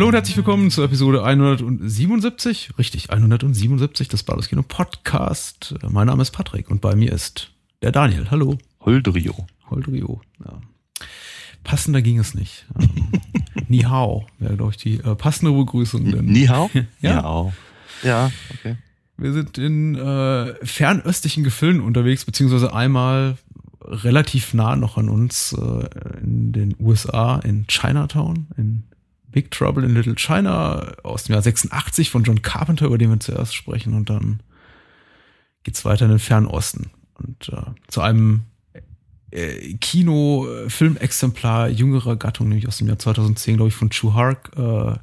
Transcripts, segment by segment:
Hallo und herzlich willkommen zur Episode 177, richtig, 177 des Bahnhofskino Podcast. Mein Name ist Patrick und bei mir ist der Daniel. Hallo. Holdrio. Holdrio, ja. Passender ging es nicht. Ähm, Ni hao wäre, glaube ich, die äh, passende Begrüßung. Denn, Ni hao? Ja. Ni Ja, okay. Wir sind in äh, fernöstlichen Gefilden unterwegs, beziehungsweise einmal relativ nah noch an uns äh, in den USA, in Chinatown, in Big Trouble in Little China aus dem Jahr 86 von John Carpenter, über den wir zuerst sprechen. Und dann geht's weiter in den Fernen Osten. Und äh, zu einem äh, Kino-Filmexemplar jüngerer Gattung, nämlich aus dem Jahr 2010, glaube ich, von Chu Hark. Äh,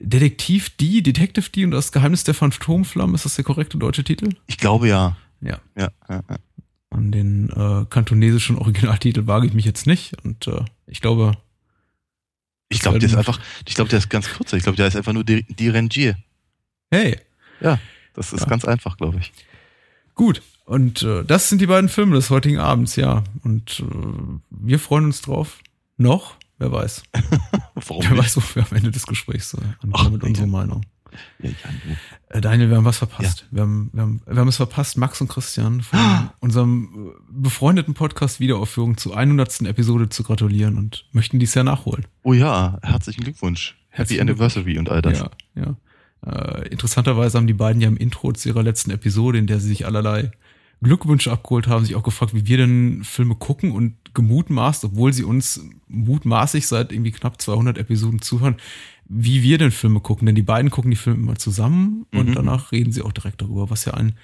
Detektiv D, Detective D und das Geheimnis der Phantomflammen, ist das der korrekte deutsche Titel? Ich glaube ja. Ja. Ja, ja, ja. An den äh, kantonesischen Originaltitel wage ich mich jetzt nicht. Und äh, ich glaube, Ich glaube, der ist einfach, ich glaube, der ist ganz kurz. Ich glaube, der ist einfach nur die, die Rangier. hey, Ja, das ist Ja. ganz einfach, glaube ich. Gut, und äh, das sind die beiden Filme des heutigen Abends, ja. Und äh, wir freuen uns drauf. Noch? Wer weiß. Warum Wer nicht? weiß, wo wir am Ende des Gesprächs äh, ankommen Ach, mit unserer Meinung. Ja, ja. Äh, Daniel, wir haben was verpasst. Wir, haben, wir, haben, wir haben es verpasst, Max und Christian von unserem äh, befreundeten Podcast Wiederaufführung zur 100. Episode zu gratulieren und möchten dies ja nachholen. Oh ja, herzlichen Glückwunsch. Happy Anniversary und all das. Ja, ja. Äh, interessanterweise haben die beiden ja im Intro zu ihrer letzten Episode, in der sie sich allerlei Glückwünsche abgeholt haben, sich auch gefragt, wie wir denn Filme gucken und gemutmaßt, obwohl sie uns mutmaßig seit irgendwie knapp 200 Episoden zuhören, wie wir denn Filme gucken. Denn die beiden gucken die Filme immer zusammen und Mhm. danach reden sie auch direkt darüber, was ja ein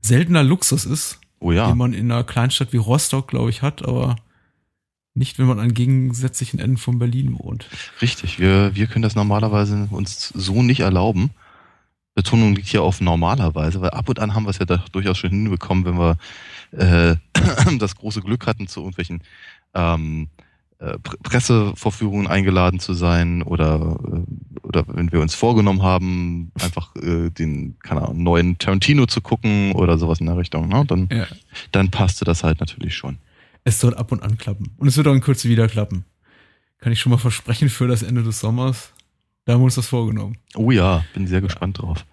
seltener Luxus ist, Oh ja. den man in einer Kleinstadt wie Rostock, glaube ich, hat, aber nicht, wenn man an gegensätzlichen Enden von Berlin wohnt. Richtig. Wir, wir können das normalerweise uns so nicht erlauben. Betonung liegt hier auf normalerweise, weil ab und an haben wir es ja da durchaus schon hinbekommen, wenn wir äh, das große Glück hatten, zu irgendwelchen ähm, äh, Pre- Pressevorführungen eingeladen zu sein oder, äh, oder wenn wir uns vorgenommen haben, einfach äh, den keine Ahnung, neuen Tarantino zu gucken oder sowas in der Richtung, ne? dann, Ja. dann passte das halt natürlich schon. Es soll ab und an klappen. Und es wird auch in Kürze wieder klappen. Kann ich schon mal versprechen für das Ende des Sommers. Da haben wir uns das vorgenommen. Oh ja, bin sehr gespannt drauf.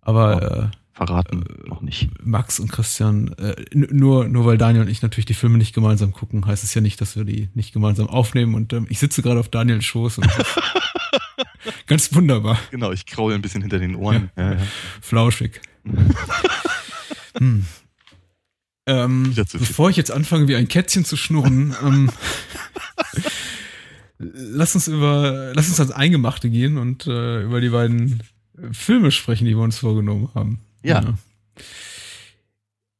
Aber Verraten noch nicht. äh, Max und Christian, äh, nur, nur weil Daniel und ich natürlich die Filme nicht gemeinsam gucken, heißt es ja nicht, dass wir die nicht gemeinsam aufnehmen. Und ähm, ich sitze gerade auf Daniels Schoß und ganz wunderbar. Genau, ich kraule ein bisschen hinter den Ohren. Ja, ja. Flauschig. hm. ähm, bevor ich jetzt anfange, wie ein Kätzchen zu schnurren, ähm, lass uns über, lass uns ans Eingemachte gehen und äh, über die beiden Filme sprechen, die wir uns vorgenommen haben. Ja.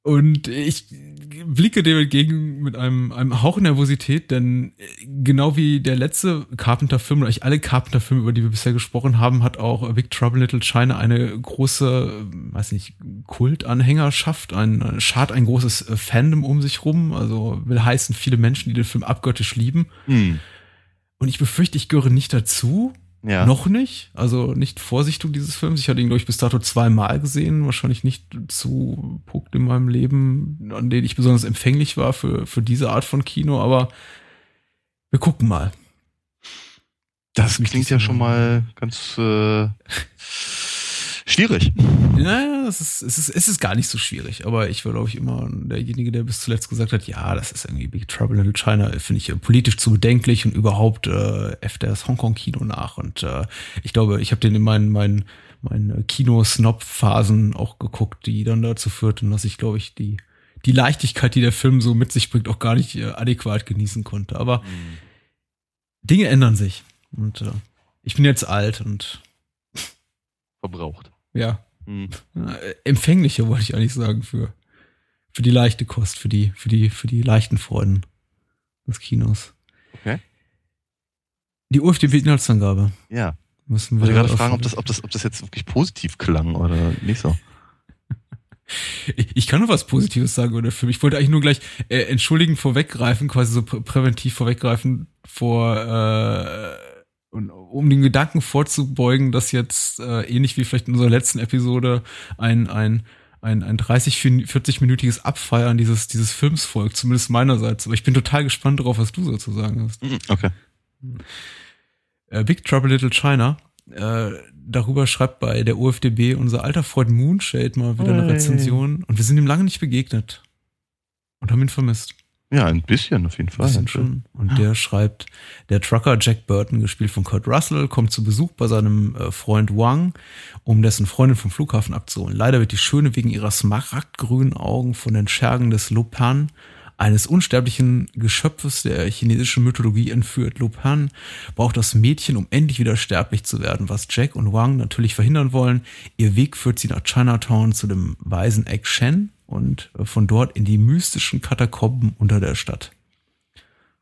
Und ich blicke dem entgegen mit einem, einem Hauch Nervosität, denn genau wie der letzte Carpenter-Film, oder eigentlich alle Carpenter-Filme, über die wir bisher gesprochen haben, hat auch Big Trouble Little China eine große, weiß nicht, Kultanhängerschaft, ein, schart ein großes äh, Fandom um sich rum, also will heißen, viele Menschen, die den Film abgöttisch lieben. Hm. Und ich befürchte, ich gehöre nicht dazu, Ja. noch nicht. Also nicht Vorsichtung dieses Films. Ich hatte ihn, glaube ich, bis dato zweimal gesehen. Wahrscheinlich nicht zu Punkten in meinem Leben, an denen ich besonders empfänglich war für, für diese Art von Kino. Aber wir gucken mal. Das mich klingt ja schon mal ganz äh, schwierig. Naja, es ist, es, ist, es ist gar nicht so schwierig. Aber ich war, glaube ich, immer derjenige, der bis zuletzt gesagt hat, ja, das ist irgendwie Big Trouble in Little China, finde ich äh, politisch zu bedenklich und überhaupt äh, äfft das Hongkong-Kino nach. Und äh, ich glaube, ich habe den in meinen, meinen, meinen Kino-Snob-Phasen auch geguckt, die dann dazu führten, dass ich, glaube ich, die, die Leichtigkeit, die der Film so mit sich bringt, auch gar nicht äh, adäquat genießen konnte. Aber Dinge ändern sich. Und äh, ich bin jetzt alt und Verbraucht. Ja, Hm. äh, empfänglicher, wollte ich eigentlich sagen, für, für die leichte Kost, für die, für die, für die leichten Freuden des Kinos. Okay. Die UFDB-Inhaltsangabe Ja. müssen Ich wir. wollte gerade auf- fragen, ob das, ob, das, ob das jetzt wirklich positiv klang oder nicht so. Ich, ich kann nur was Positives sagen über den Film. Ich wollte eigentlich nur gleich äh, entschuldigen vorweggreifen, quasi so prä präventiv vorweggreifen vor äh, und um den Gedanken vorzubeugen, dass jetzt äh, ähnlich wie vielleicht in unserer letzten Episode ein ein ein, ein 30, 40-minütiges Abfeiern dieses, dieses Films folgt, zumindest meinerseits. Aber ich bin total gespannt darauf, was du sozusagen hast. Mhm, okay. Äh, Big Trouble Little China. Äh, darüber schreibt bei der UFDB unser alter Freund Moonshade mal wieder eine Rezension. Und wir sind ihm lange nicht begegnet. Und haben ihn vermisst. Ja, ein bisschen auf jeden Fall. Bisschen schon. Und der schreibt, der Trucker Jack Burton, gespielt von Kurt Russell, kommt zu Besuch bei seinem äh, Freund Wang, um dessen Freundin vom Flughafen abzuholen. Leider wird die Schöne wegen ihrer smaragdgrünen Augen von den Schergen des Lopan, eines unsterblichen Geschöpfes der chinesischen Mythologie entführt. Lupin braucht das Mädchen, um endlich wieder sterblich zu werden, was Jack und Wang natürlich verhindern wollen. Ihr Weg führt sie nach Chinatown zu dem weisen Egg Shen, und äh, von dort in die mystischen Katakomben unter der Stadt.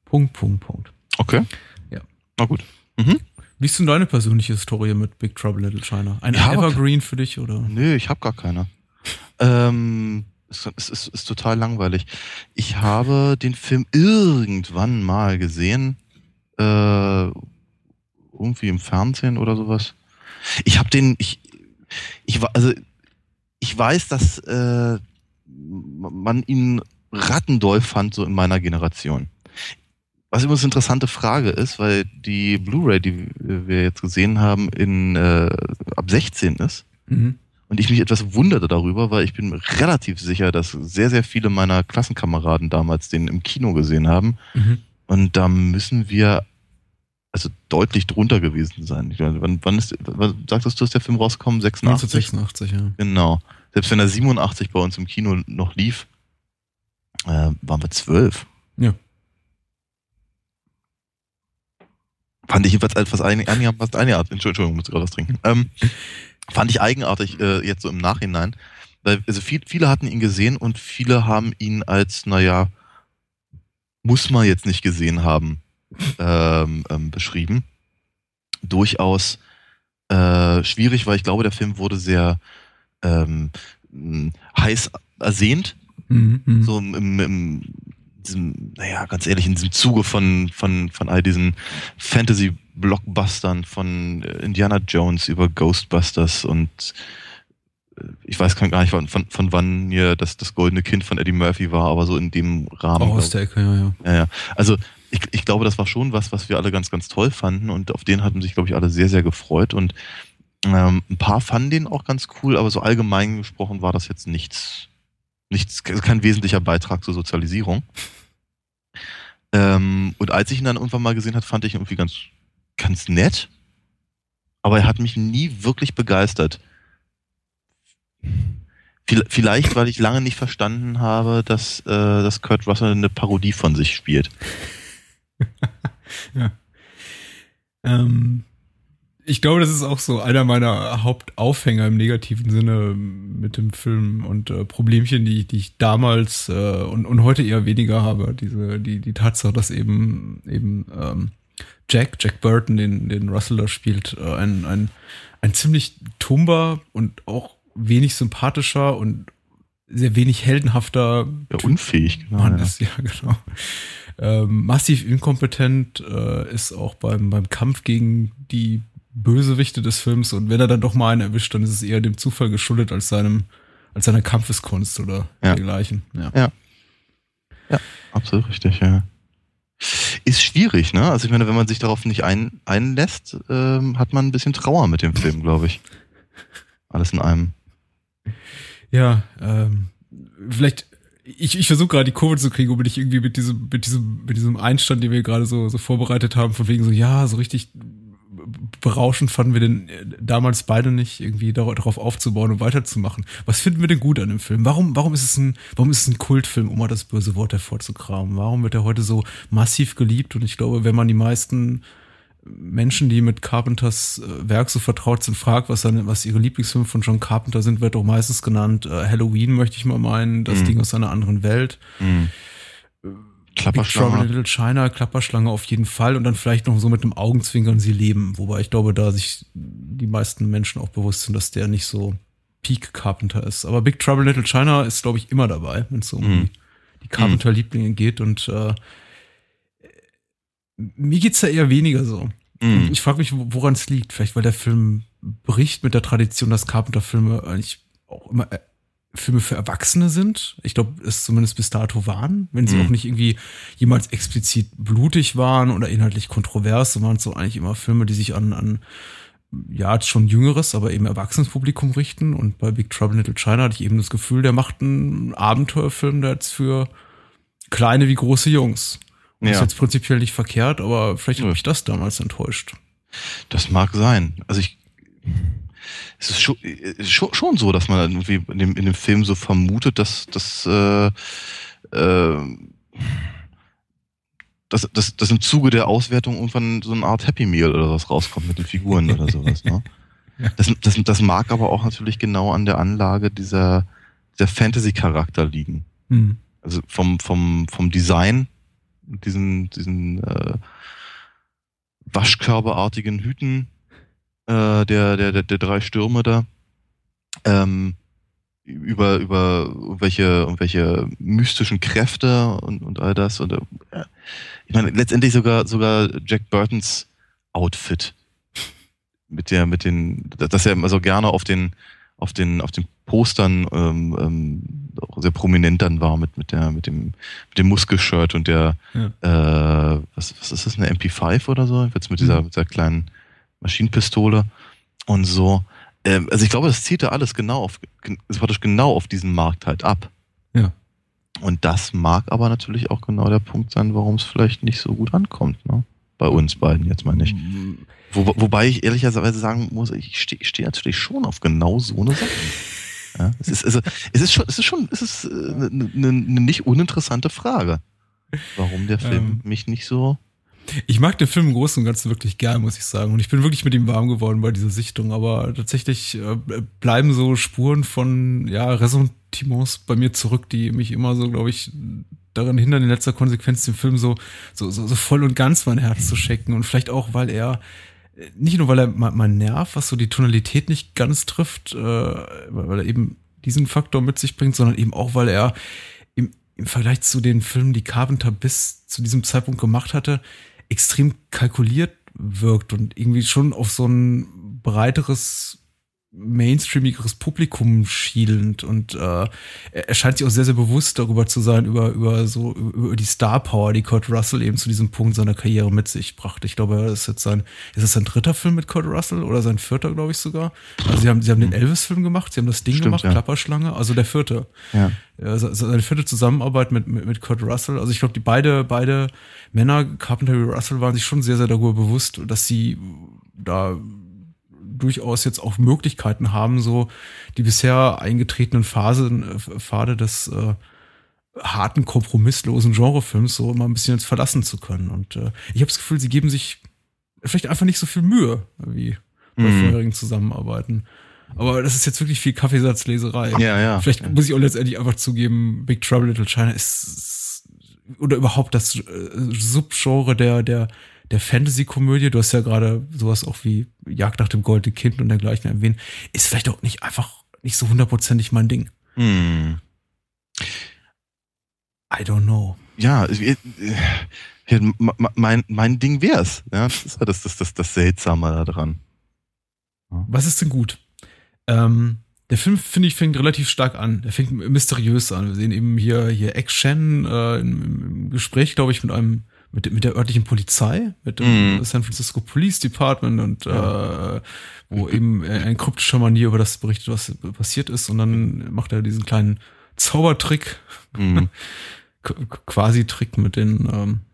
Punkt, Punkt, Punkt. Okay. Ja. Na gut. Mhm. Wie ist denn deine persönliche Historie mit Big Trouble Little China? Ein Ja, Evergreen für dich oder? Nö, ich habe gar keine. ähm, es, es ist, ist total langweilig. Ich habe den Film irgendwann mal gesehen, äh, irgendwie im Fernsehen oder sowas. Ich habe den, ich, ich war, also ich weiß, dass äh, man ihn rattendoll fand so in meiner Generation. Was übrigens eine interessante Frage ist, weil die Blu-ray, die wir jetzt gesehen haben, in äh, ab 16 ist. Mhm. Und ich mich etwas wunderte darüber, weil ich bin relativ sicher, dass sehr, sehr viele meiner Klassenkameraden damals den im Kino gesehen haben. Mhm. Und da müssen wir also deutlich drunter gewesen sein. Ich meine, wann, wann ist, wann, sagtest du, ist der Film rausgekommen? 86? 1986, ja. Genau. Selbst wenn er 87 bei uns im Kino noch lief, äh, waren wir zwölf. Ja. Fand ich jedenfalls etwas ein, einigermaßen eigenartig. Entschuldigung, muss gerade was trinken. Ähm, fand ich eigenartig äh, jetzt so im Nachhinein. Weil also viel, viele hatten ihn gesehen und viele haben ihn als, naja, muss man jetzt nicht gesehen haben, ähm, ähm, beschrieben. Durchaus äh, schwierig, weil ich glaube, der Film wurde sehr ähm, heiß ersehnt Mhm. Mhm. so im, im, diesem, naja, ganz ehrlich, in diesem Zuge von, von, von all diesen Fantasy-Blockbustern von äh, Indiana Jones über Ghostbusters und äh, ich weiß gar nicht, von, von, wann hier das, das goldene Kind von Eddie Murphy war, aber so in dem Rahmen. Auch aus der Ecke, ja, ja. ja, ja. Also ich, ich glaube, das war schon was, was wir alle ganz, ganz toll fanden und auf den hatten sich, glaube ich, alle sehr, sehr gefreut und ähm, ein paar fanden den auch ganz cool, aber so allgemein gesprochen war das jetzt nichts, nichts, kein wesentlicher Beitrag zur Sozialisierung. Ähm, und als ich ihn dann irgendwann mal gesehen hat, fand ich ihn irgendwie ganz, ganz nett, aber er hat mich nie wirklich begeistert. Viel- Vielleicht, weil ich lange nicht verstanden habe, dass, äh, dass Kurt Russell eine Parodie von sich spielt. Ähm, ich glaube, das ist auch so einer meiner Hauptaufhänger im negativen Sinne mit dem Film und äh, Problemchen, die, die ich damals äh, und, und heute eher weniger habe. Diese, die, die Tatsache, dass eben, eben ähm, Jack, Jack Burton, den, den Russell da spielt, äh, ein, ein, ein ziemlich tumber und auch wenig sympathischer und sehr wenig heldenhafter Ja, unfähig, genau. Mann ja. ist, ja, genau. Ähm, massiv inkompetent äh, ist auch beim, beim Kampf gegen die Bösewichte des Films und wenn er dann doch mal einen erwischt, dann ist es eher dem Zufall geschuldet als seinem, als seiner Kampfeskunst oder Ja. dergleichen. Ja. Absolut richtig, ja. Ist schwierig, ne? Also ich meine, wenn man sich darauf nicht ein, einlässt, ähm, hat man ein bisschen Trauer mit dem Film, glaube ich. Alles in einem. Ja, ähm, vielleicht, ich, ich versuche gerade die Kurve zu kriegen, um dich irgendwie mit diesem, mit diesem, mit diesem Einstand, den wir gerade so, so vorbereitet haben, von wegen so, ja, so richtig berauschend fanden wir den äh, damals beide nicht, irgendwie dar- darauf aufzubauen und weiterzumachen. Was finden wir denn gut an dem Film? Warum, warum ist es ein, warum ist es ein Kultfilm, um mal das böse Wort hervorzukramen? Warum wird er heute so massiv geliebt? Und ich glaube, wenn man die meisten Menschen, die mit Carpenters äh, Werk so vertraut sind, fragt, was, seine, was ihre Lieblingsfilme von John Carpenter sind, wird auch meistens genannt äh, Halloween, möchte ich mal meinen, das Mhm. Ding aus einer anderen Welt. Mhm. Big Trouble in Klapperschlange. Little China, Klapperschlange auf jeden Fall und dann vielleicht noch so mit einem Augenzwinkern sie leben, wobei ich glaube, da sich die meisten Menschen auch bewusst sind, dass der nicht so Peak Carpenter ist. Aber Big Trouble in Little China ist, glaube ich, immer dabei, wenn es um Mhm. die, Carpenter-Lieblinge geht. Und äh, mir geht's da eher weniger so. Mhm. Ich frage mich, wo- woran es liegt. Vielleicht, weil der Film bricht mit der Tradition, dass Carpenter-Filme eigentlich auch immer Filme für Erwachsene sind. Ich glaube, es zumindest bis dato waren, wenn sie Mhm. auch nicht irgendwie jemals explizit blutig waren oder inhaltlich kontrovers, so waren es so eigentlich immer Filme, die sich an, an ja, schon jüngeres, aber eben erwachsenes Publikum richten. Und bei Big Trouble in Little China hatte ich eben das Gefühl, der macht einen Abenteuerfilm, der jetzt für kleine wie große Jungs. Und Ja. Ist jetzt prinzipiell nicht verkehrt, aber vielleicht hat mich das damals enttäuscht. Das mag sein. Also ich, es ist schon, ist schon, so, dass man irgendwie in dem, in dem Film so vermutet, dass, dass, äh, äh, dass, dass, dass im Zuge der Auswertung irgendwann so eine Art Happy Meal oder was rauskommt mit den Figuren oder sowas. Ne? Das, das, das mag aber auch natürlich genau an der Anlage dieser, dieser Fantasy-Charakter liegen. Hm. Also vom, vom, vom Design, diesen, diesen äh, waschkörperartigen Hüten äh, der, der, der, der drei Stürme da, ähm, über, über welche, welche mystischen Kräfte und, und all das. Und, äh, ich meine, letztendlich sogar, sogar Jack Burtons Outfit. Mit der, mit den, dass er immer so gerne auf den, auf den, auf den Postern ähm, ähm, sehr prominent dann war mit, mit der, mit dem, mit dem Muskelshirt und der, äh, was, was ist das, eine MP5 oder so? Jetzt mit dieser, Mhm. mit dieser kleinen Maschinenpistole und so. Ähm, also ich glaube, das zielt da alles genau auf, ist praktisch genau auf diesen Markt halt ab. Ja. Und das mag aber natürlich auch genau der Punkt sein, warum es vielleicht nicht so gut ankommt, ne? Bei uns beiden jetzt mal nicht. Wo, wobei ich ehrlicherweise sagen muss, ich stehe steh natürlich schon auf genau so eine Sache. Ja, es ist, also, es ist schon, es ist schon, es ist eine, eine, eine nicht uninteressante Frage, warum der Film Ähm. mich nicht so. Ich mag den Film im Großen und Ganzen wirklich gern, muss ich sagen. Und ich bin wirklich mit ihm warm geworden bei dieser Sichtung. Aber tatsächlich äh, bleiben so Spuren von ja, Ressentiments bei mir zurück, die mich immer so, glaube ich, daran hindern, in letzter Konsequenz den Film so, so, so, so voll und ganz mein Herz zu schenken. Und vielleicht auch, weil er, äh, nicht nur weil er mein, mein Nerv, was so die Tonalität nicht ganz trifft, äh, weil er eben diesen Faktor mit sich bringt, sondern eben auch, weil er im, im Vergleich zu den Filmen, die Carpenter bis zu diesem Zeitpunkt gemacht hatte, extrem kalkuliert wirkt und irgendwie schon auf so ein breiteres, mainstreamigeres Publikum schielend und äh, er scheint sich auch sehr, sehr bewusst darüber zu sein, über, über so, über die Star Power, die Kurt Russell eben zu diesem Punkt seiner Karriere mit sich brachte. Ich glaube, das ist jetzt sein, ist es sein dritter Film mit Kurt Russell oder sein vierter, glaube ich sogar. Also sie haben, sie haben den Elvis-Film gemacht, sie haben das Ding Stimmt, gemacht, ja. Klapperschlange, also der vierte. Ja. Ja, se- se- seine vierte Zusammenarbeit mit, mit, mit Kurt Russell. Also ich glaube, die beide, beide Männer, Carpenter wie Russell, waren sich schon sehr, sehr darüber bewusst, dass sie da durchaus jetzt auch Möglichkeiten haben, so die bisher eingetretenen Phasen, äh, Pfade des äh, harten, kompromisslosen Genrefilms so immer ein bisschen jetzt verlassen zu können. Und äh, ich habe das Gefühl, sie geben sich vielleicht einfach nicht so viel Mühe wie bei Mhm. vorherigen Zusammenarbeiten. Aber das ist jetzt wirklich viel Kaffeesatzleserei. Ja, ja. Vielleicht ja. muss ich auch letztendlich einfach zugeben, Big Trouble Little China ist oder überhaupt das äh, Subgenre der der der Fantasy-Komödie. Du hast ja gerade sowas auch wie Jagd nach dem goldenen Kind und dergleichen erwähnt. Ist vielleicht auch nicht einfach nicht so hundertprozentig mein Ding. Hm. I don't know. Ja, ich- äh, mein, mein Ding wär's. Ja, das ist das, das, das, das Seltsame daran. Was ist denn gut? Ähm, der Film, finde ich, fängt relativ stark an. Der fängt mysteriös an. Wir sehen eben hier, hier Action äh, im, im Gespräch, glaube ich, mit einem, mit, mit der örtlichen Polizei, mit dem Mhm. San Francisco Police Department und äh, wo eben in kryptischer Manier über das berichtet, was passiert ist. Und dann macht er diesen kleinen Zaubertrick. Qu- quasi Trick mit den, ähm, ja, äh,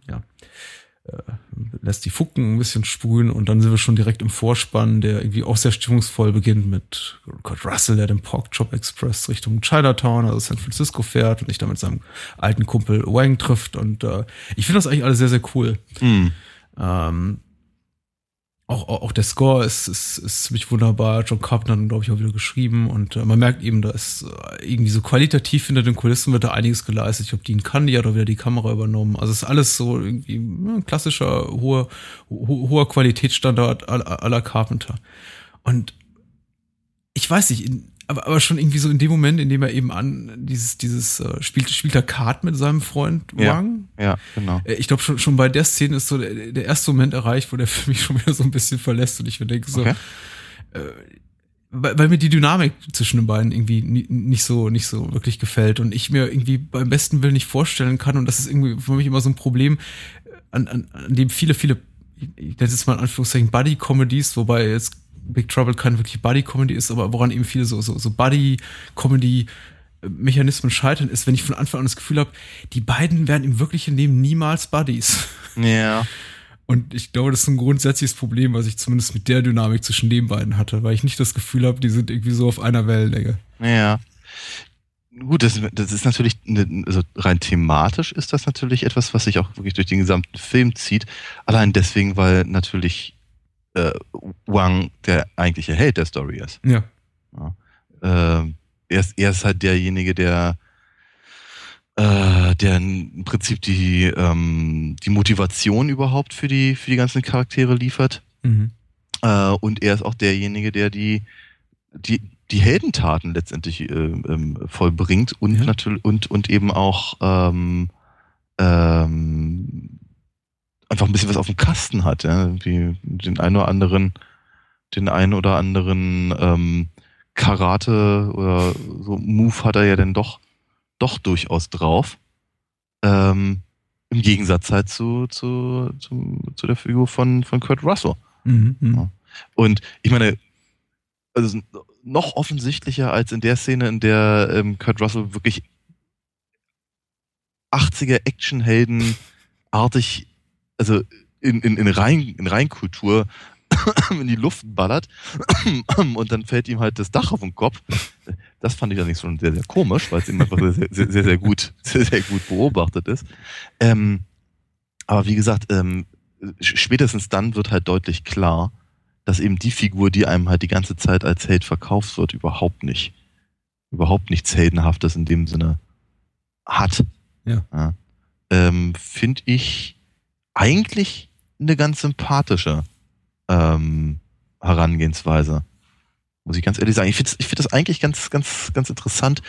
lässt die Fucken ein bisschen sprühen und dann sind wir schon direkt im Vorspann, der irgendwie auch sehr stimmungsvoll beginnt mit Kurt Russell, der den Pork Chop Express Richtung Chinatown, also San Francisco fährt und sich da mit seinem alten Kumpel Wang trifft und äh, ich finde das eigentlich alles sehr, sehr cool. Hm. Ähm, auch, auch, auch der Score ist, ist, ist ziemlich wunderbar. John Carpenter hat, glaube ich, auch wieder geschrieben. Und äh, man merkt eben, da ist äh, irgendwie so qualitativ hinter den Kulissen wird da einiges geleistet. Ich glaube, Dean Candy hat auch wieder die Kamera übernommen. Also es ist alles so irgendwie ja, ein klassischer, hoher, ho hoher Qualitätsstandard aller aller Carpenter. Und ich weiß nicht, in, aber, aber schon irgendwie so in dem Moment, in dem er eben an dieses, dieses äh, spielt, spielt er Kart mit seinem Freund Wang. Ja, ja genau. Äh, ich glaube, schon, schon bei der Szene ist so der, der erste Moment erreicht, wo der Film mich schon wieder so ein bisschen verlässt und ich mir denke so, okay. äh, weil, weil mir die Dynamik zwischen den beiden irgendwie nicht so, nicht so wirklich gefällt und ich mir irgendwie beim besten Willen nicht vorstellen kann und das ist irgendwie für mich immer so ein Problem, an, an, an dem viele, viele, ich nenne es mal in Anführungszeichen Buddy-Comedies, wobei jetzt Big Trouble keine wirklich Buddy-Comedy ist, aber woran eben viele so, so, so Buddy-Comedy Mechanismen scheitern, ist, wenn ich von Anfang an das Gefühl habe, die beiden werden im wirklichen Leben niemals Buddies. Ja. Und ich glaube, das ist ein grundsätzliches Problem, was ich zumindest mit der Dynamik zwischen den beiden hatte, weil ich nicht das Gefühl habe, die sind irgendwie so auf einer Wellenlänge. Ja. Gut, das, das ist natürlich, eine, also rein thematisch ist das natürlich etwas, was sich auch wirklich durch den gesamten Film zieht. Allein deswegen, weil natürlich äh, Wang der eigentliche Held der Story ist. Ja. ja. Äh, er, ist er ist halt derjenige, der äh, der im Prinzip die, ähm, die Motivation überhaupt für die, für die ganzen Charaktere liefert. Mhm. Äh, und er ist auch derjenige, der die, die, die Heldentaten letztendlich äh, ähm, vollbringt und ja. natürlich und, und eben auch ähm, ähm, einfach ein bisschen was auf dem Kasten hat, ja? wie den einen oder anderen, den einen oder anderen ähm, Karate oder so Move hat er ja dann doch, doch durchaus drauf. Ähm, Im Gegensatz halt zu, zu, zu, zu der Figur von, von Kurt Russell. Mhm, mhm. ja. Und ich meine, also noch offensichtlicher als in der Szene, in der ähm, Kurt Russell wirklich 80er Actionhelden artig also in, in, in, Rhein, in Rheinkultur in die Luft ballert und dann fällt ihm halt das Dach auf den Kopf. Das fand ich allerdings schon sehr, sehr komisch, weil es ihm einfach sehr, sehr, sehr, sehr gut, sehr, sehr gut beobachtet ist. Ähm, aber wie gesagt, ähm, spätestens dann wird halt deutlich klar, dass eben die Figur, die einem halt die ganze Zeit als Held verkauft wird, überhaupt nicht, überhaupt nichts Heldenhaftes in dem Sinne hat. Ja. ja. Ähm, Finde ich eigentlich eine ganz sympathische ähm, Herangehensweise. Muss ich ganz ehrlich sagen. Ich finde ich find das eigentlich ganz, ganz, ganz interessant,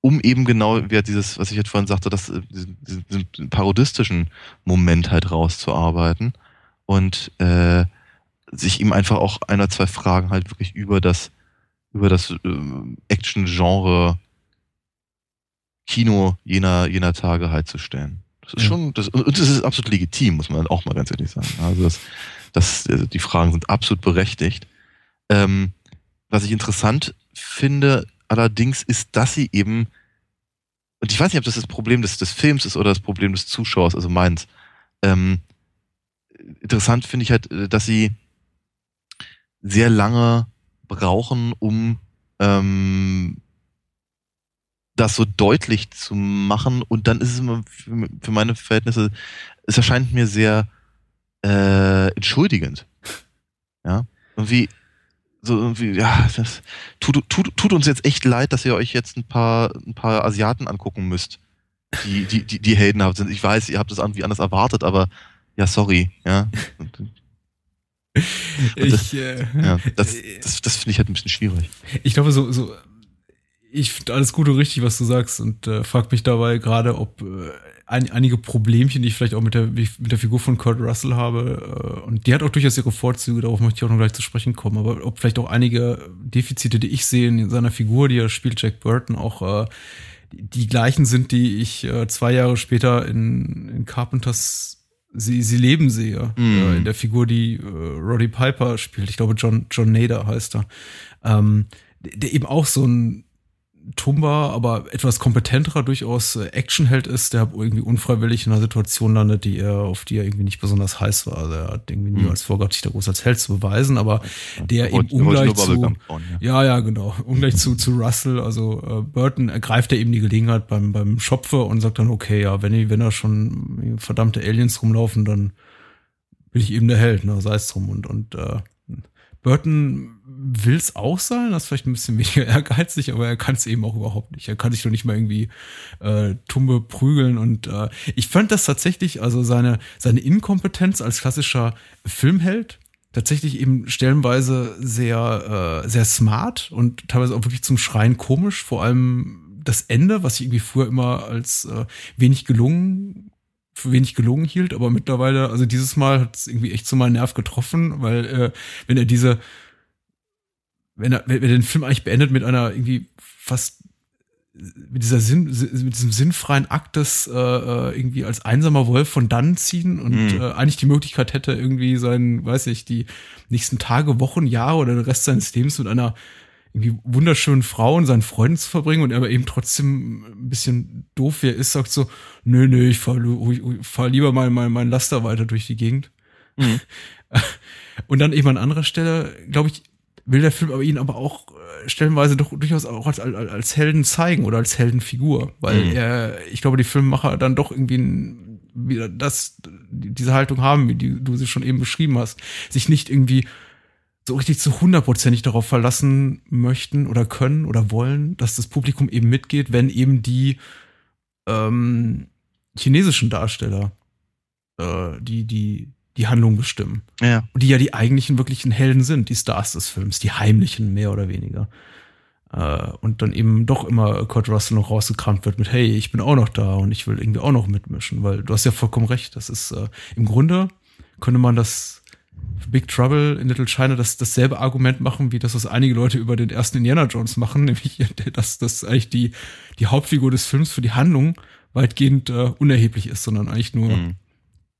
um eben genau wie dieses, was ich jetzt vorhin sagte, das, äh, diesen, diesen parodistischen Moment halt rauszuarbeiten und äh, sich ihm einfach auch ein oder zwei Fragen halt wirklich über das, über das äh, Action-Genre Kino jener, jener Tage halt zu stellen. Das ist schon, das, und das ist absolut legitim, muss man auch mal ganz ehrlich sagen. Also das, das, also die Fragen sind absolut berechtigt. Ähm, was ich interessant finde, allerdings ist, dass sie eben, und ich weiß nicht, ob das das Problem des, des Films ist oder das Problem des Zuschauers, also meins. Ähm, interessant finde ich halt, dass sie sehr lange brauchen, um ähm, das so deutlich zu machen und dann ist es immer für, für meine Verhältnisse, es erscheint mir sehr äh, entschuldigend. Ja, irgendwie so irgendwie, ja, das tut, tut, tut uns jetzt echt leid, dass ihr euch jetzt ein paar, ein paar Asiaten angucken müsst, die, die, die, die heldenhaft sind. Ich weiß, ihr habt das irgendwie anders erwartet, aber ja, sorry, ja. ich, das, äh, ja, das, das, das finde ich halt ein bisschen schwierig. Ich glaube, so, so ich finde alles gut und richtig, was du sagst und äh, frag mich dabei gerade, ob äh, ein, einige Problemchen, die ich vielleicht auch mit der, mit der Figur von Kurt Russell habe, äh, und die hat auch durchaus ihre Vorzüge, darauf möchte ich auch noch gleich zu sprechen kommen, aber ob vielleicht auch einige Defizite, die ich sehe in seiner Figur, die er spielt, Jack Burton, auch äh, die gleichen sind, die ich äh, zwei Jahre später in, in Carpenters Sie, sie leben sehe, mm. äh, in der Figur, die äh, Roddy Piper spielt. Ich glaube, John, John Nader heißt er. Ähm, der eben auch so ein Tumba, aber etwas kompetenterer durchaus äh, Actionheld ist, der irgendwie unfreiwillig in einer Situation landet, die er, auf die er irgendwie nicht besonders heiß war. Also er hat irgendwie mhm. niemals vorgehabt, sich da groß als Held zu beweisen, aber der eben ungleich zu, bauen, ja. ja, ja, genau, ungleich zu, zu Russell, also äh, Burton ergreift er eben die Gelegenheit beim, beim Schopfe und sagt dann, okay, ja, wenn, wenn da schon verdammte Aliens rumlaufen, dann bin ich eben der Held, ne, sei es drum und, und, äh, Burton will es auch sein, das ist vielleicht ein bisschen weniger ehrgeizig, aber er kann es eben auch überhaupt nicht. Er kann sich doch nicht mal irgendwie äh, Tumbe prügeln und äh, ich fand das tatsächlich, also seine, seine Inkompetenz als klassischer Filmheld tatsächlich eben stellenweise sehr, äh, sehr smart und teilweise auch wirklich zum Schreien komisch. Vor allem das Ende, was ich irgendwie früher immer als äh, wenig gelungen für wenig gelungen hielt, aber mittlerweile, also dieses Mal hat es irgendwie echt so mal einen Nerv getroffen, weil äh, wenn er diese, wenn er, wenn er den Film eigentlich beendet mit einer irgendwie fast mit dieser Sinn, mit diesem sinnfreien Akt des äh, äh, irgendwie als einsamer Wolf von dann ziehen und mhm. äh, eigentlich die Möglichkeit hätte, irgendwie seinen, weiß ich, die nächsten Tage, Wochen, Jahre oder den Rest seines Lebens mit einer irgendwie wunderschönen Frau und seinen Freunden zu verbringen und er aber eben trotzdem ein bisschen doof wie er ist, sagt so, nö, nö, ich fahr, fahr lieber mal mein, mein Laster weiter durch die Gegend. Mhm. Und dann eben an anderer Stelle, glaube ich, will der Film aber ihn aber auch äh, stellenweise doch durchaus auch als, als, als Helden zeigen oder als Heldenfigur, weil mhm. er, ich glaube, die Filmemacher dann doch irgendwie ein, wieder das, diese Haltung haben, wie die, du sie schon eben beschrieben hast, sich nicht irgendwie so richtig zu hundertprozentig darauf verlassen möchten oder können oder wollen, dass das Publikum eben mitgeht, wenn eben die ähm, chinesischen Darsteller äh, die, die, die Handlung bestimmen. Ja. Und die ja die eigentlichen wirklichen Helden sind, die Stars des Films, die heimlichen mehr oder weniger. Äh, und dann eben doch immer Kurt Russell noch rausgekramt wird mit, hey, ich bin auch noch da und ich will irgendwie auch noch mitmischen, weil du hast ja vollkommen recht. Das ist äh, im Grunde könnte man das Big Trouble in Little China das dasselbe Argument machen, wie das, was einige Leute über den ersten Indiana Jones machen, nämlich, dass das eigentlich die, die Hauptfigur des Films für die Handlung weitgehend äh, unerheblich ist, sondern eigentlich nur mhm.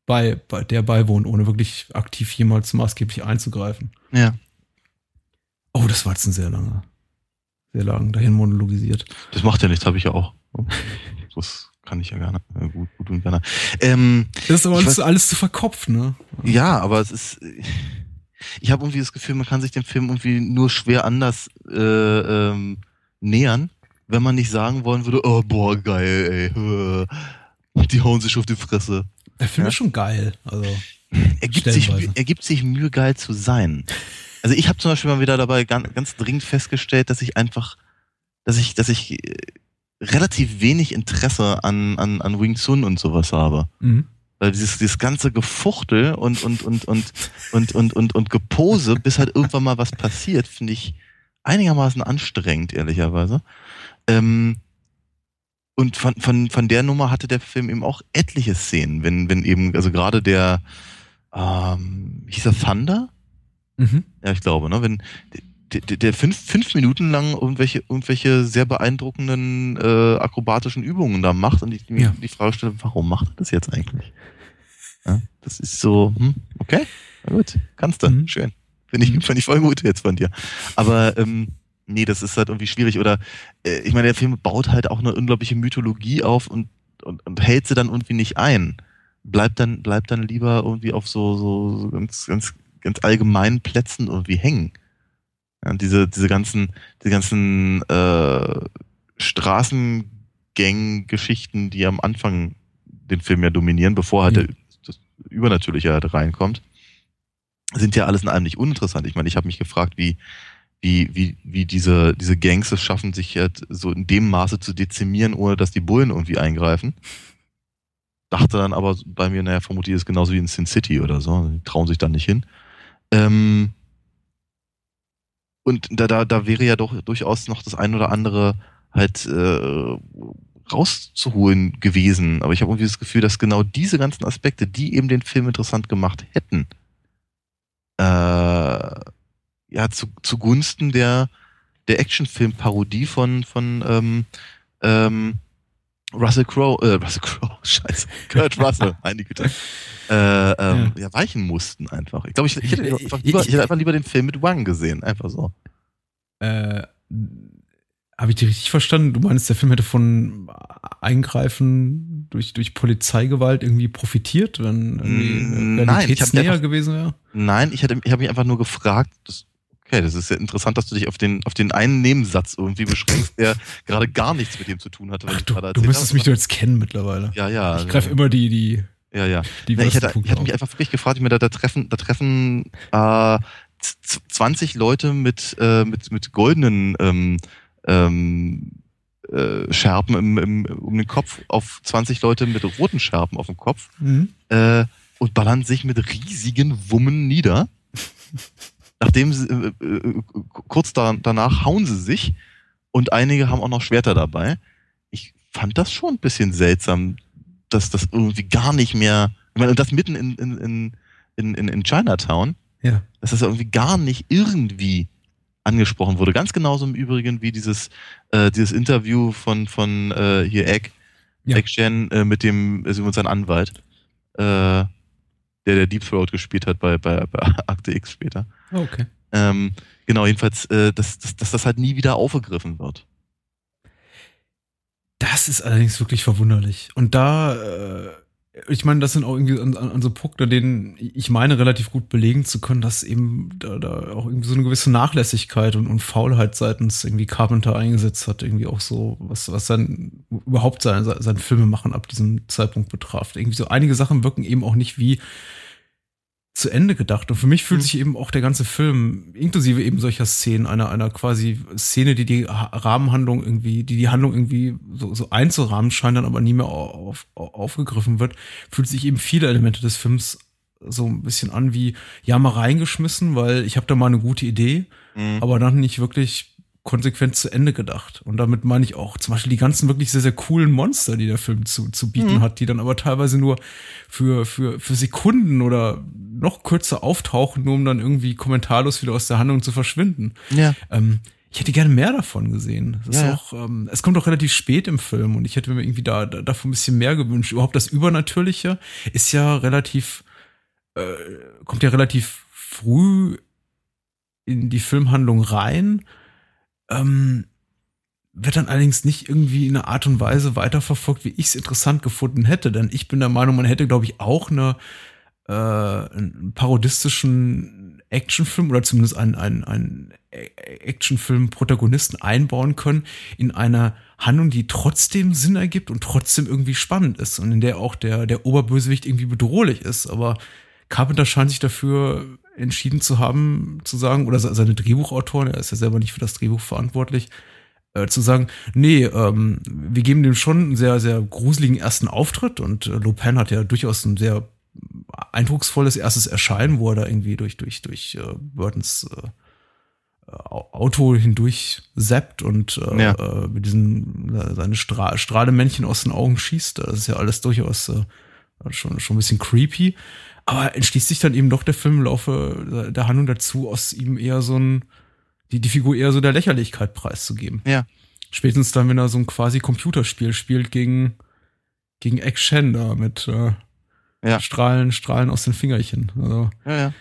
Bei, bei der beiwohnt, ohne wirklich aktiv jemals maßgeblich einzugreifen. Ja. Oh, das war jetzt ein sehr langer, sehr lang dahin monologisiert. Das macht ja nichts, habe ich ja auch. Das kann ich ja gerne. Ja, gut, gut und gerne. Ähm, das ist aber alles, alles zu verkopft, ne? Ja, aber es ist. Ich habe irgendwie das Gefühl, man kann sich dem Film irgendwie nur schwer anders äh, ähm, nähern, wenn man nicht sagen wollen würde, oh boah, geil, ey. Die hauen sich auf die Fresse. Der Film ja? ist schon geil. Also, er, gibt sich, er gibt sich Mühe, geil zu sein. Also ich habe zum Beispiel mal wieder dabei ganz, ganz dringend festgestellt, dass ich einfach, dass ich, dass ich äh, relativ wenig Interesse an, an, an Wing Chun und sowas habe. Mhm. Weil dieses, dieses ganze Gefuchtel und, und, und, und, und, und, und, und Gepose, bis halt irgendwann mal was passiert, finde ich einigermaßen anstrengend, ehrlicherweise. Ähm, und von, von, von der Nummer hatte der Film eben auch etliche Szenen, wenn, wenn eben, also gerade der, ähm, hieß er Thunder? Mhm. Ja, ich glaube, ne? Wenn der, der fünf, fünf Minuten lang irgendwelche, irgendwelche sehr beeindruckenden äh, akrobatischen Übungen da macht und ich mir ja. die Frage stelle, warum macht er das jetzt eigentlich? Ja, das ist so, hm, okay, na gut, kannst du, mhm. schön. Finde ich, mhm. find ich voll gut jetzt von dir. Aber ähm, nee, das ist halt irgendwie schwierig. Oder äh, ich meine, der Film baut halt auch eine unglaubliche Mythologie auf und, und, und hält sie dann irgendwie nicht ein. Bleibt dann, bleibt dann lieber irgendwie auf so, so, so ganz, ganz, ganz allgemeinen Plätzen irgendwie hängen. Ja, diese, diese ganzen, die ganzen äh, Straßengang-Geschichten, die am Anfang den Film ja dominieren, bevor halt mhm. das Übernatürliche halt reinkommt, sind ja alles in allem nicht uninteressant. Ich meine, ich habe mich gefragt, wie, wie, wie, wie diese, diese Gangs es schaffen, sich halt so in dem Maße zu dezimieren, ohne dass die Bullen irgendwie eingreifen. Dachte dann aber bei mir, naja, vermutlich ist es genauso wie in Sin City oder so. Die trauen sich dann nicht hin. Ähm, und da, da, da wäre ja doch durchaus noch das ein oder andere halt äh, rauszuholen gewesen. Aber ich habe irgendwie das Gefühl, dass genau diese ganzen Aspekte, die eben den Film interessant gemacht hätten, äh, ja, zu, zugunsten der, der Actionfilm-Parodie von, von ähm, ähm, Russell Crowe, äh, Russell Crowe, scheiße, Kurt Russell, meine Güte, äh, ähm, ja. ja. weichen mussten einfach. Ich glaube, ich, ich, hätte einfach lieber, ich hätte einfach lieber den Film mit Wang gesehen, einfach so. Äh, habe ich dich richtig verstanden? Du meinst, der Film hätte von Eingreifen durch, durch Polizeigewalt irgendwie profitiert, wenn irgendwie Realitätsnäher gewesen wäre? Nein, ich, hätte, ich habe mich einfach nur gefragt, das Okay, das ist ja interessant, dass du dich auf den, auf den einen Nebensatz irgendwie beschränkst, der gerade gar nichts mit dem zu tun hatte. Ach, du, du müsstest mich doch jetzt kennen mittlerweile. Ja, ja. Ich greife ja. immer die, die. Ja, ja. Die Na, ich, hätte, ich hätte mich einfach wirklich gefragt, ich mir da, da treffen, da treffen äh, 20 Leute mit, äh, mit, mit goldenen ähm, ähm, äh, Schärpen im, im, um den Kopf auf 20 Leute mit roten Schärpen auf dem Kopf mhm. äh, und ballern sich mit riesigen Wummen nieder. nachdem sie, äh, äh, kurz da, danach hauen sie sich und einige haben auch noch Schwerter dabei. Ich fand das schon ein bisschen seltsam, dass das irgendwie gar nicht mehr, ich meine, das mitten in, in, in, in, in Chinatown, Ja. dass das irgendwie gar nicht irgendwie angesprochen wurde. Ganz genauso im Übrigen wie dieses, äh, dieses Interview von, von äh, hier Egg, Ja. Egg Shen äh, mit dem, also mit seinem Anwalt, äh, der der Deep Throat gespielt hat bei, bei, bei Akte X später. Okay. Ähm, genau, jedenfalls, äh, dass, dass, dass das halt nie wieder aufgegriffen wird. Das ist allerdings wirklich verwunderlich. Und da, äh, ich meine, das sind auch irgendwie an, an, an so Punkte, denen ich meine, relativ gut belegen zu können, dass eben da, da auch irgendwie so eine gewisse Nachlässigkeit und, und Faulheit seitens irgendwie Carpenter eingesetzt hat, irgendwie auch so, was, was sein, überhaupt sein, sein Filmemachen ab diesem Zeitpunkt betraf. Irgendwie so einige Sachen wirken eben auch nicht wie zu Ende gedacht. Und für mich fühlt Mhm. sich eben auch der ganze Film, inklusive eben solcher Szenen, einer, einer quasi Szene, die die Ha- Rahmenhandlung irgendwie, die die Handlung irgendwie so, so einzurahmen scheint, dann aber nie mehr auf, auf, aufgegriffen wird, fühlt sich eben viele Elemente des Films so ein bisschen an wie, ja, mal reingeschmissen, weil ich habe da mal eine gute Idee, aber dann nicht wirklich konsequent zu Ende gedacht. Und damit meine ich auch zum Beispiel die ganzen wirklich sehr, sehr coolen Monster, die der Film zu, zu bieten Mhm. hat, die dann aber teilweise nur für, für, für Sekunden oder noch kürzer auftauchen, nur um dann irgendwie kommentarlos wieder aus der Handlung zu verschwinden. Ja. Ähm, ich hätte gerne mehr davon gesehen. Ja. auch, ähm, es kommt auch relativ spät im Film und ich hätte mir irgendwie da, da davon ein bisschen mehr gewünscht. Überhaupt das Übernatürliche ist ja relativ, äh, kommt ja relativ früh in die Filmhandlung rein. Ähm, wird dann allerdings nicht irgendwie in einer Art und Weise weiterverfolgt, wie ich es interessant gefunden hätte. Denn ich bin der Meinung, man hätte, glaube ich, auch eine, äh, einen parodistischen Actionfilm oder zumindest einen, einen, einen Actionfilm-Protagonisten einbauen können in einer Handlung, die trotzdem Sinn ergibt und trotzdem irgendwie spannend ist und in der auch der, der Oberbösewicht irgendwie bedrohlich ist. Aber Carpenter scheint sich dafür entschieden zu haben, zu sagen, oder se- seine Drehbuchautoren, er ist ja selber nicht für das Drehbuch verantwortlich, äh, zu sagen, nee, ähm, wir geben dem schon einen sehr, sehr gruseligen ersten Auftritt und äh, Lupin hat ja durchaus ein sehr eindrucksvolles erstes Erscheinen, wo er da irgendwie durch, durch, durch äh, Burtons äh, Au- Auto hindurch zappt und äh, Ja. äh, mit diesen äh, seine Stra Strahlemännchen aus den Augen schießt. Das ist ja alles durchaus äh, schon, schon ein bisschen creepy. Aber entschließt sich dann eben doch der Film im Laufe der Handlung dazu, aus ihm eher so ein, die, die Figur eher so der Lächerlichkeit preiszugeben. Ja. Spätestens dann, wenn er so ein quasi Computerspiel spielt gegen, gegen Action da mit äh, Ja. Strahlen, Strahlen aus den Fingerchen. Also, Ja, ja.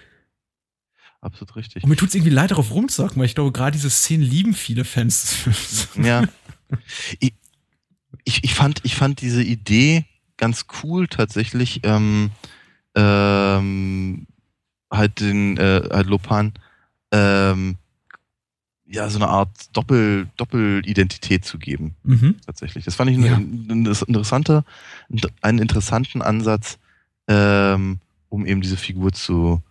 Absolut richtig. und mir tut's irgendwie leid, darauf rumzusagen, weil ich glaube, gerade diese Szenen lieben viele Fans des Films. Ja. Ich, ich, ich, fand, ich fand diese Idee ganz cool tatsächlich, ähm, ähm, halt den, äh, halt Lopan, ähm, ja, so eine Art Doppel, Doppelidentität zu geben, Mhm. tatsächlich. Das fand ich Ja. ein, ein interessanter, einen interessanten Ansatz, ähm, um eben diese Figur zu,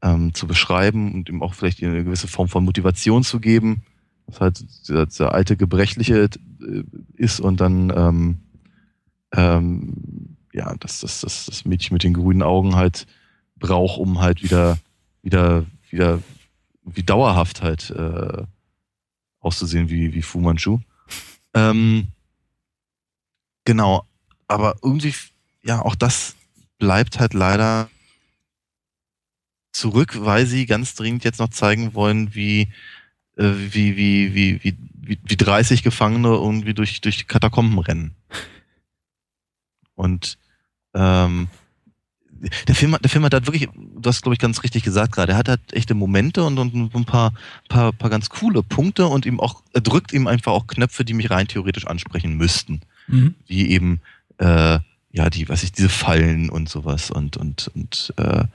ähm, zu beschreiben und ihm auch vielleicht eine gewisse Form von Motivation zu geben, was halt dieser, dieser alte Gebrechliche äh, ist und dann ähm, ähm, ja, dass das, das, das Mädchen mit den grünen Augen halt braucht, um halt wieder, wieder, wieder, wie dauerhaft halt äh, auszusehen wie, wie Fu Manchu. Ähm, genau, aber irgendwie, ja, auch das bleibt halt leider zurück, weil sie ganz dringend jetzt noch zeigen wollen, wie, äh, wie, wie, wie, wie, wie, wie 30 Gefangene irgendwie durch, durch die Katakomben rennen. Und ähm, der Film, hat- der Film hat halt wirklich, du hast glaube ich ganz richtig gesagt gerade, er hat halt echte Momente und, und ein paar, paar, paar ganz coole Punkte und ihm auch, er drückt ihm einfach auch Knöpfe, die mich rein theoretisch ansprechen müssten Mhm. wie eben äh, ja die was ich diese Fallen und sowas und und und äh, äh,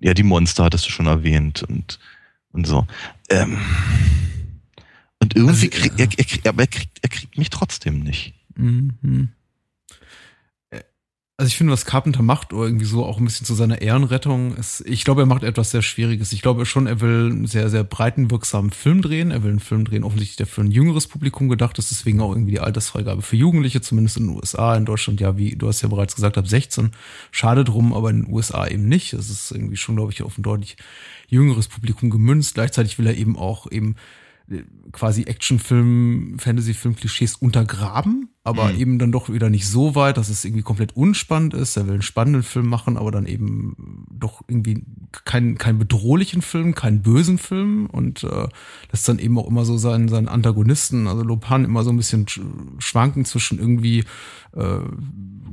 ja die Monster hattest du schon erwähnt und und so ähm, und irgendwie Also, krieg, ja. er, er, aber er kriegt er kriegt mich trotzdem nicht Mhm. Also ich finde, was Carpenter macht, irgendwie so auch ein bisschen zu seiner Ehrenrettung, ist, ich glaube, er macht etwas sehr Schwieriges. Ich glaube schon, er will einen sehr, sehr breiten, wirksamen Film drehen. Er will einen Film drehen, offensichtlich, der für ein jüngeres Publikum gedacht ist, deswegen auch irgendwie die Altersfreigabe für Jugendliche, zumindest in den USA, in Deutschland ja, wie du hast ja bereits gesagt, ab 16. Schade drum, aber in den USA eben nicht. Es ist irgendwie schon, glaube ich, auf ein deutlich jüngeres Publikum gemünzt. Gleichzeitig will er eben auch eben quasi Actionfilm, Fantasyfilm-Klischees untergraben, aber mhm. eben dann doch wieder nicht so weit, dass es irgendwie komplett unspannend ist. Er will einen spannenden Film machen, aber dann eben doch irgendwie keinen keinen bedrohlichen Film, keinen bösen Film und äh, lässt dann eben auch immer so seinen, seinen Antagonisten, also Lopan, immer so ein bisschen schwanken zwischen irgendwie äh,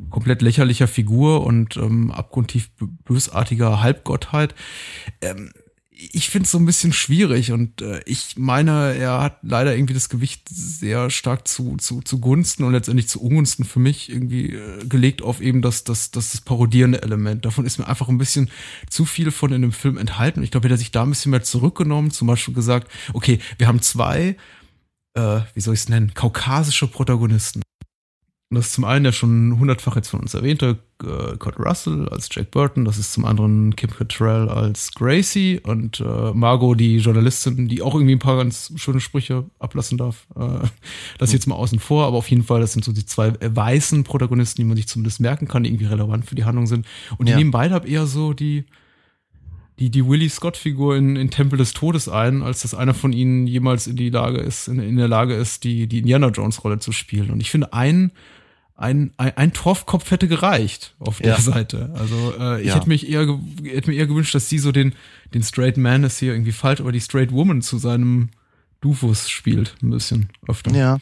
komplett lächerlicher Figur und ähm, abgrundtief bösartiger Halbgottheit. Ähm, ich finde es so ein bisschen schwierig und äh, ich meine, er hat leider irgendwie das Gewicht sehr stark zu, zu, zu Gunsten und letztendlich zu Ungunsten für mich irgendwie äh, gelegt auf eben das, das, das, das parodierende Element. Davon ist mir einfach ein bisschen zu viel von in dem Film enthalten. Ich glaube, hätte er sich da ein bisschen mehr zurückgenommen, zum Beispiel gesagt, okay, wir haben zwei, äh, wie soll ich es nennen, kaukasische Protagonisten. Und das ist zum einen der schon hundertfach jetzt von uns erwähnte äh, Kurt Russell als Jack Burton, das ist zum anderen Kim Cattrall als Gracie und äh, Margot, die Journalistin, die auch irgendwie ein paar ganz schöne Sprüche ablassen darf. Äh, das jetzt mal außen vor, aber auf jeden Fall, das sind so die zwei äh, weißen Protagonisten, die man sich zumindest merken kann, die irgendwie relevant für die Handlung sind. Und die ja. nehmen beide ab eher so die, die, die Willie Scott-Figur in, in Tempel des Todes ein, als dass einer von ihnen jemals in die Lage ist, in, in der Lage ist, die, die Indiana Jones-Rolle zu spielen. Und ich finde, einen ein, ein, ein Torfkopf hätte gereicht auf der ja. Seite. Also äh, ich ja. hätte mich eher hätte mir eher gewünscht, dass sie so den den Straight Man ist hier irgendwie falsch, aber die Straight Woman zu seinem Dufus spielt ein bisschen öfter. Ja,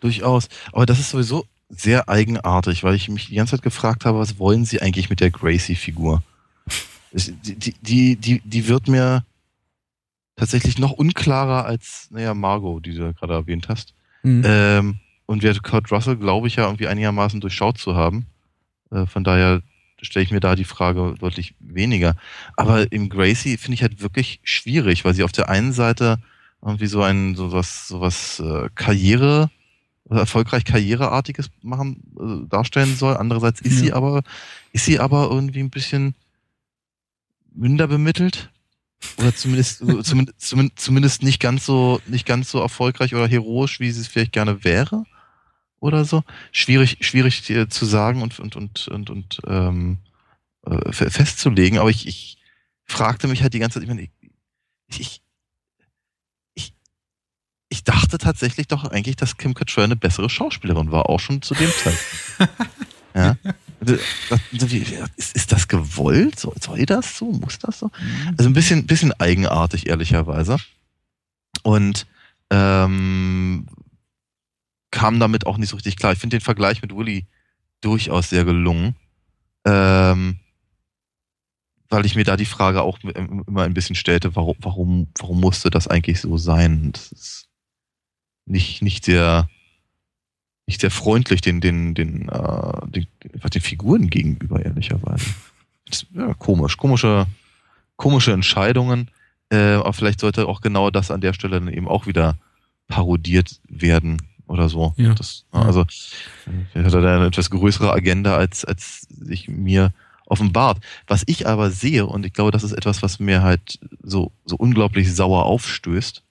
durchaus. Aber das ist sowieso sehr eigenartig, weil ich mich die ganze Zeit gefragt habe, was wollen sie eigentlich mit der Gracie-Figur? Die, die, die, die wird mir tatsächlich noch unklarer als, naja, Margot, die du gerade erwähnt hast. Mhm. Ähm, und wir Kurt Russell, glaube ich, ja irgendwie einigermaßen durchschaut zu haben. Äh, von daher stelle ich mir da die Frage deutlich weniger. Aber im Gracie finde ich halt wirklich schwierig, weil sie auf der einen Seite irgendwie so ein sowas sowas äh, Karriere erfolgreich Karriereartiges machen äh, darstellen soll. Andererseits ist ja. sie aber ist sie aber irgendwie ein bisschen minder bemittelt oder zumindest, zumindest zumindest nicht ganz so nicht ganz so erfolgreich oder heroisch, wie sie es vielleicht gerne wäre oder so. Schwierig, schwierig zu sagen und, und, und, und, und ähm, äh, festzulegen, aber ich, ich fragte mich halt die ganze Zeit, ich meine, ich, ich, ich, ich dachte tatsächlich doch eigentlich, dass Kim Cattrall eine bessere Schauspielerin war, auch schon zu dem Zeitpunkt. ja. Ist, ist das gewollt? Soll, soll das so? Muss das so? Mhm. Also ein bisschen, bisschen eigenartig, ehrlicherweise. Und ähm, kam damit auch nicht so richtig klar. Ich finde den Vergleich mit Willy durchaus sehr gelungen. Ähm, weil ich mir da die Frage auch immer ein bisschen stellte, warum, warum, warum musste das eigentlich so sein? Das ist nicht, nicht sehr, nicht sehr freundlich den, den, den, äh, den, den Figuren gegenüber, ehrlicherweise. Das, ja, komisch, komische, komische Entscheidungen. Äh, aber vielleicht sollte auch genau das an der Stelle dann eben auch wieder parodiert werden oder so. Ja. Das, also er hat da eine etwas größere Agenda, als, als sich mir offenbart. Was ich aber sehe, und ich glaube, das ist etwas, was mir halt so, so unglaublich sauer aufstößt,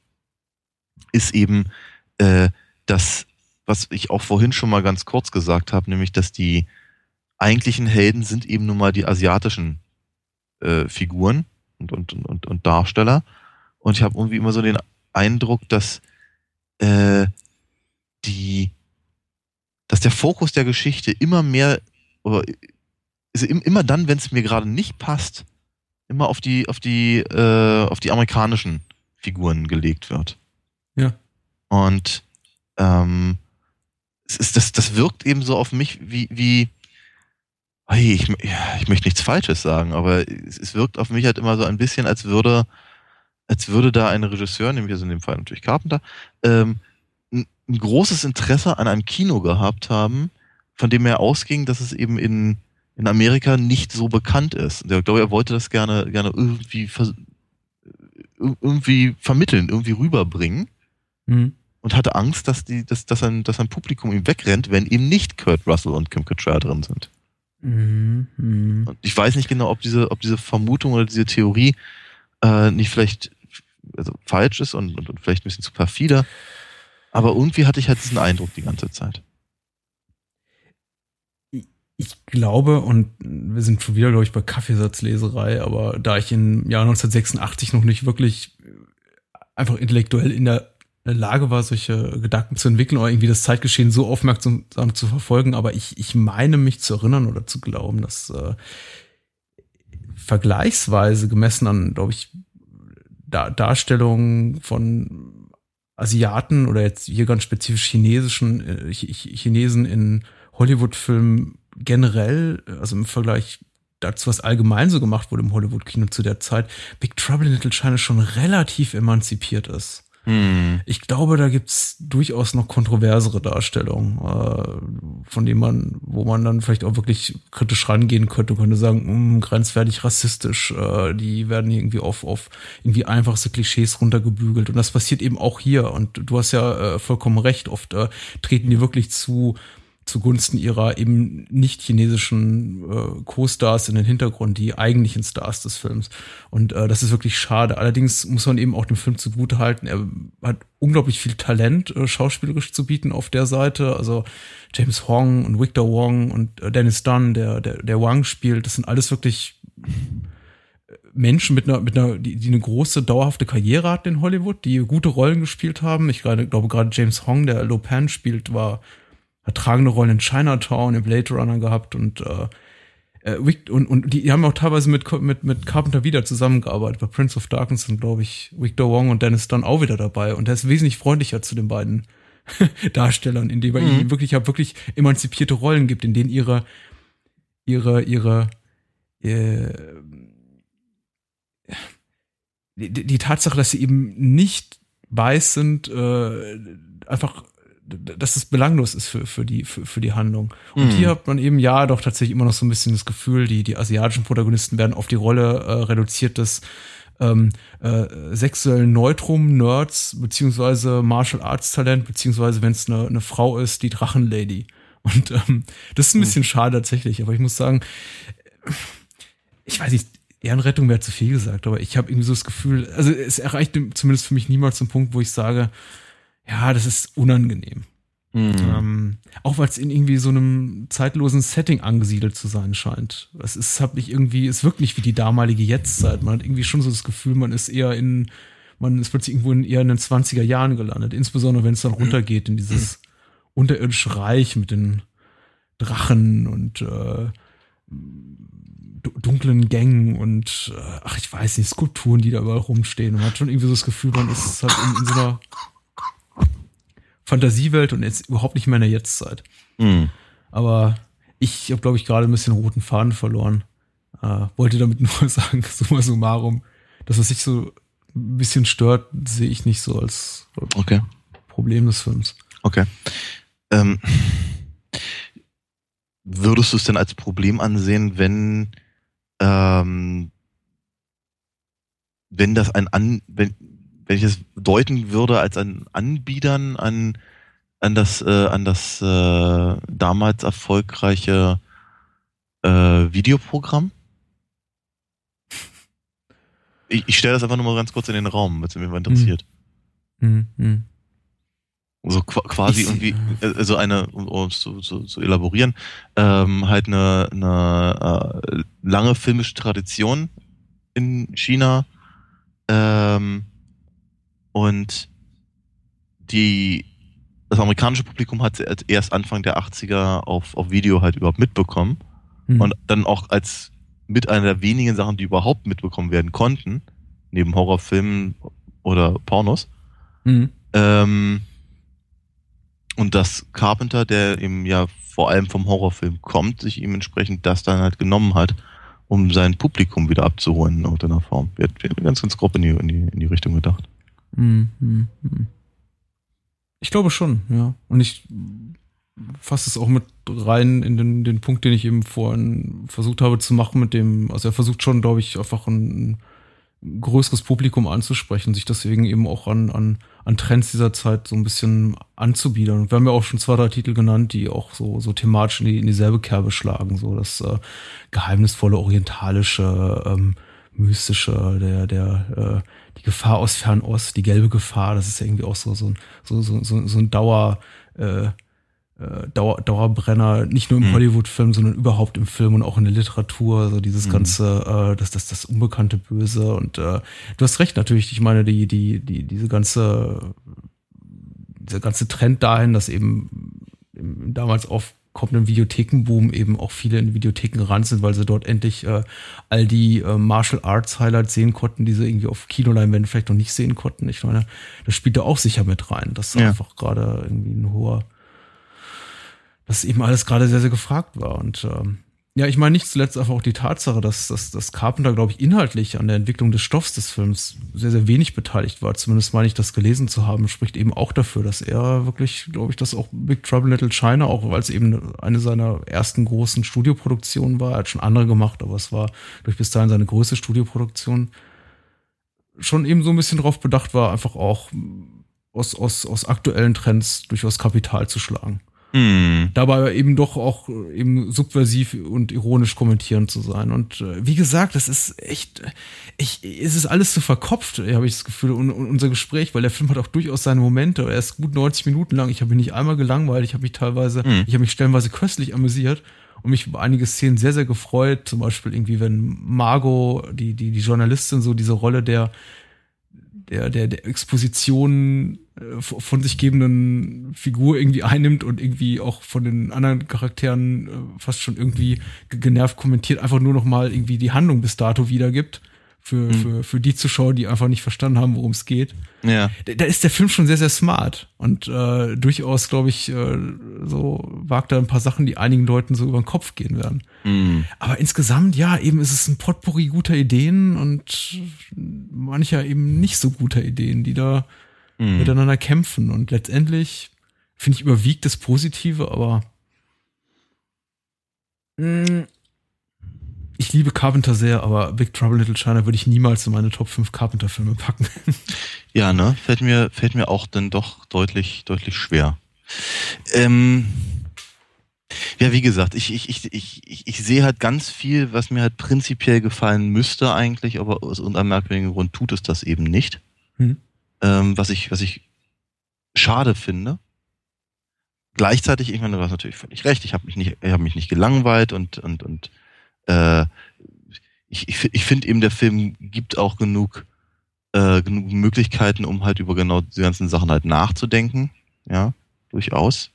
ist eben äh, das, was ich auch vorhin schon mal ganz kurz gesagt habe, nämlich, dass die eigentlichen Helden sind eben nun mal die asiatischen äh, Figuren und, und, und, und Darsteller. Und ich habe irgendwie immer so den Eindruck, dass äh, die, dass der Fokus der Geschichte immer mehr, oder also immer dann, wenn es mir gerade nicht passt, immer auf die, auf die, äh, auf die amerikanischen Figuren gelegt wird. Ja. Und ähm, es ist, das, das wirkt eben so auf mich wie, wie hey, ich, ich möchte nichts Falsches sagen, aber es, es wirkt auf mich halt immer so ein bisschen, als würde, als würde da ein Regisseur, nämlich also in dem Fall natürlich Carpenter, ähm, ein großes Interesse an einem Kino gehabt haben, von dem er ausging, dass es eben in, in Amerika nicht so bekannt ist. Und ich glaube, er wollte das gerne, gerne irgendwie, irgendwie vermitteln, irgendwie rüberbringen. Mhm. Und hatte Angst, dass, die, dass, dass, ein, dass ein Publikum ihm wegrennt, wenn eben nicht Kurt Russell und Kim Cattrall drin sind. Mhm, mh. Und ich weiß nicht genau, ob diese, ob diese Vermutung oder diese Theorie äh, nicht vielleicht also falsch ist und, und, und vielleicht ein bisschen zu perfider. Aber irgendwie hatte ich halt diesen Eindruck die ganze Zeit. Ich glaube, und wir sind schon wieder, glaube ich, bei Kaffeesatzleserei, aber da ich im Jahr 1986 noch nicht wirklich einfach intellektuell in der Lage war, solche Gedanken zu entwickeln oder irgendwie das Zeitgeschehen so aufmerksam zu verfolgen, aber ich, ich meine mich zu erinnern oder zu glauben, dass äh, vergleichsweise gemessen an, glaube ich, Dar Darstellungen von Asiaten oder jetzt hier ganz spezifisch chinesischen äh, Chinesen in Hollywood-Filmen generell, also im Vergleich dazu, was allgemein so gemacht wurde im Hollywood-Kino zu der Zeit, Big Trouble in Little China schon relativ emanzipiert ist. Hm. Ich glaube, da gibt's durchaus noch kontroversere Darstellungen, äh, von denen man, wo man dann vielleicht auch wirklich kritisch rangehen könnte, könnte sagen, mh, hm, grenzwertig rassistisch, äh, die werden irgendwie auf, auf irgendwie einfachste Klischees runtergebügelt. Und das passiert eben auch hier. Und du hast ja äh, vollkommen recht, oft äh, treten die wirklich zu zugunsten ihrer eben nicht chinesischen äh, Co-Stars in den Hintergrund, die eigentlichen Stars des Films. Und äh, das ist wirklich schade. Allerdings muss man eben auch dem Film zugutehalten, er hat unglaublich viel Talent, äh, schauspielerisch zu bieten auf der Seite. Also James Hong und Victor Wong und äh, Dennis Dunn, der, der, der Wang spielt, das sind alles wirklich Menschen mit einer, mit einer, die, die eine große, dauerhafte Karriere hatten in Hollywood, die gute Rollen gespielt haben. Ich glaube gerade James Hong, der Lopan spielt, war tragende Rollen in Chinatown, im Blade Runner gehabt und äh, äh und, und die, haben auch teilweise mit, mit, mit Carpenter wieder zusammengearbeitet. Bei Prince of Darkness sind, glaube ich, Victor Wong und Dennis Dunn auch wieder dabei. Und der ist wesentlich freundlicher zu den beiden Darstellern, in denen er mhm. ihnen wirklich, ja, wirklich emanzipierte Rollen gibt, in denen ihre, ihre, ihre, äh, die, die Tatsache, dass sie eben nicht weiß sind, äh, einfach dass es belanglos ist für, für, die, für, für die Handlung. Und mhm. hier hat man eben ja doch tatsächlich immer noch so ein bisschen das Gefühl, die, die asiatischen Protagonisten werden auf die Rolle äh, reduziert des ähm, äh, sexuellen Neutrum-Nerds, beziehungsweise Martial Arts Talent, beziehungsweise wenn es eine, eine Frau ist, die Drachenlady. Und ähm, das ist ein mhm. bisschen schade tatsächlich, aber ich muss sagen, ich weiß nicht, Ehrenrettung wäre zu viel gesagt, aber ich habe irgendwie so das Gefühl, also es erreicht zumindest für mich niemals den Punkt, wo ich sage, ja, das ist unangenehm. Mhm. Ähm, auch weil es in irgendwie so einem zeitlosen Setting angesiedelt zu sein scheint. Es ist, hab ich irgendwie, es wirkt nicht wie die damalige Jetztzeit. Man hat irgendwie schon so das Gefühl, man ist eher in, man ist plötzlich irgendwo in, eher in den 20er Jahren gelandet. Insbesondere wenn es dann runtergeht in dieses unterirdische Reich mit den Drachen und äh, dunklen Gängen und äh, ach, ich weiß nicht, Skulpturen, die da überall rumstehen. Und man hat schon irgendwie so das Gefühl, man ist halt in, in so einer Fantasiewelt und jetzt überhaupt nicht mehr in der Jetztzeit. Mhm. Aber ich habe, glaube ich, gerade ein bisschen roten Faden verloren. Äh, wollte damit nur sagen, summa summarum, dass was sich so ein bisschen stört, sehe ich nicht so als okay. Problem des Films. Okay. Ähm, würdest du es denn als Problem ansehen, wenn ähm, wenn das ein an, wenn, wenn ich es deuten würde als ein Anbiedern an, an das, äh, an das äh, damals erfolgreiche äh, Videoprogramm. Ich, ich stelle das einfach nur mal ganz kurz in den Raum, wenn es mich mal interessiert. Mhm. Mhm. So quasi ich, irgendwie, also eine, um es zu, zu, zu elaborieren, ähm, halt eine, eine äh, lange filmische Tradition in China, ähm, und die, das amerikanische Publikum hat erst Anfang der 80er auf, auf Video halt überhaupt mitbekommen. Mhm. Und dann auch als mit einer der wenigen Sachen, die überhaupt mitbekommen werden konnten, neben Horrorfilmen oder Pornos. Mhm. Ähm, und dass Carpenter, der eben ja vor allem vom Horrorfilm kommt, sich ihm entsprechend das dann halt genommen hat, um sein Publikum wieder abzuholen in irgendeiner Form. Wird, ganz, ganz grob in die, in die, in die Richtung gedacht. Hm, hm, hm. Ich glaube schon, ja. Und ich fasse es auch mit rein in den, den Punkt, den ich eben vorhin versucht habe zu machen, mit dem, also er versucht schon, glaube ich, einfach ein, größeres Publikum anzusprechen, sich deswegen eben auch an, an, an Trends dieser Zeit so ein bisschen anzubiedern. Wir haben ja auch schon zwei, drei Titel genannt, die auch so, so thematisch in, die, in dieselbe Kerbe schlagen. So das äh, geheimnisvolle, orientalische, ähm, mystische, der, der, äh, die Gefahr aus Fernost, die gelbe Gefahr, das ist ja irgendwie auch so, so, so, so, so, so ein Dauer, äh, äh, Dauer, Dauerbrenner, nicht nur im mhm. Hollywood-Film, sondern überhaupt im Film und auch in der Literatur, so dieses mhm. ganze, äh, das, das, das unbekannte Böse. Und äh, du hast recht, natürlich, ich meine, die, die, die, diese ganze, dieser ganze Trend dahin, dass eben damals aufkommenden Videothekenboom eben auch viele in Videotheken ran sind, weil sie dort endlich äh, all die äh, Martial Arts Highlights sehen konnten, die sie irgendwie auf Kinoleinwänden vielleicht noch nicht sehen konnten. Ich meine, das spielt da auch sicher mit rein, dass ja. einfach gerade irgendwie ein hoher dass eben alles gerade sehr, sehr gefragt war. Und ähm, ja, ich meine nicht zuletzt einfach auch die Tatsache, dass, dass, dass Carpenter, glaube ich, inhaltlich an der Entwicklung des Stoffs des Films sehr, sehr wenig beteiligt war. Zumindest meine ich, das gelesen zu haben, spricht eben auch dafür, dass er wirklich, glaube ich, dass auch Big Trouble Little China, auch weil es eben eine seiner ersten großen Studioproduktionen war, er hat schon andere gemacht, aber es war durch bis dahin seine größte Studioproduktion, schon eben so ein bisschen darauf bedacht war, einfach auch aus, aus, aus aktuellen Trends durchaus Kapital zu schlagen. Mhm. Dabei eben doch auch eben subversiv und ironisch kommentieren zu sein. Und äh, wie gesagt, das ist echt, ich, es ist alles so verkopft, habe ich das Gefühl, und, und, unser Gespräch, weil der Film hat auch durchaus seine Momente. Er ist gut 90 Minuten lang. Ich habe mich nicht einmal gelangweilt. Ich habe mich teilweise, mhm. ich habe mich stellenweise köstlich amüsiert und mich über einige Szenen sehr, sehr gefreut. Zum Beispiel irgendwie, wenn Margot, die, die, die Journalistin, so diese Rolle der, der, der, der Exposition äh, von sich gebenden Figur irgendwie einnimmt und irgendwie auch von den anderen Charakteren äh, fast schon irgendwie genervt kommentiert, einfach nur noch mal irgendwie die Handlung bis dato wiedergibt für, mhm. für, für die Zuschauer, die einfach nicht verstanden haben, worum es geht. Ja. Da, da, ist der Film schon sehr, sehr smart und äh, durchaus, glaube ich, äh, so wagt er ein paar Sachen, die einigen Leuten so über den Kopf gehen werden. Mhm. Aber insgesamt, ja, eben ist es ein Potpourri guter Ideen und mancher eben nicht so guter Ideen, die da mhm. miteinander kämpfen. Und letztendlich, finde ich, überwiegt das Positive, aber mh, mm, ich liebe Carpenter sehr, aber Big Trouble Little China würde ich niemals in meine Top 5 Carpenter-Filme packen. Ja, ne? Fällt mir, fällt mir auch dann doch deutlich, deutlich schwer. Ähm, ja, wie gesagt, ich, ich, ich, ich, ich sehe halt ganz viel, was mir halt prinzipiell gefallen müsste eigentlich, aber aus irgendeinem merkwürdigen Grund tut es das eben nicht. Hm. Ähm, was ich, was ich schade finde. Gleichzeitig, ich meine, du hast natürlich völlig recht, ich habe mich nicht, ich habe mich nicht gelangweilt und, und, und äh, ich, ich, ich finde eben, der Film gibt auch genug, äh, genug Möglichkeiten, um halt über genau die ganzen Sachen halt nachzudenken. Ja, durchaus.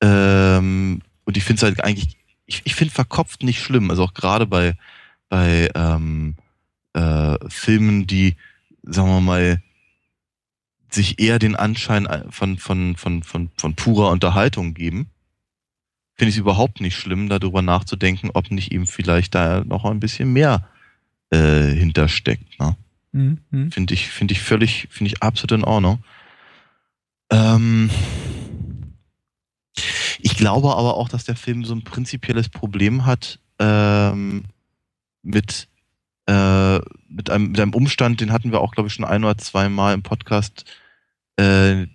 Ähm, und ich finde es halt eigentlich, ich, ich finde verkopft nicht schlimm. Also auch gerade bei, bei ähm, äh, Filmen, die, sagen wir mal, sich eher den Anschein von, von, von, von, von purer Unterhaltung geben finde ich es überhaupt nicht schlimm, darüber nachzudenken, ob nicht eben vielleicht da noch ein bisschen mehr äh, hintersteckt. Ne? Mhm. mhm. Finde ich, finde ich völlig, finde ich absolut in Ordnung. Ähm, ich glaube aber auch, dass der Film so ein prinzipielles Problem hat ähm, mit, äh, mit, einem, mit einem Umstand, den hatten wir auch, glaube ich, schon ein oder zwei Mal im Podcast. Äh,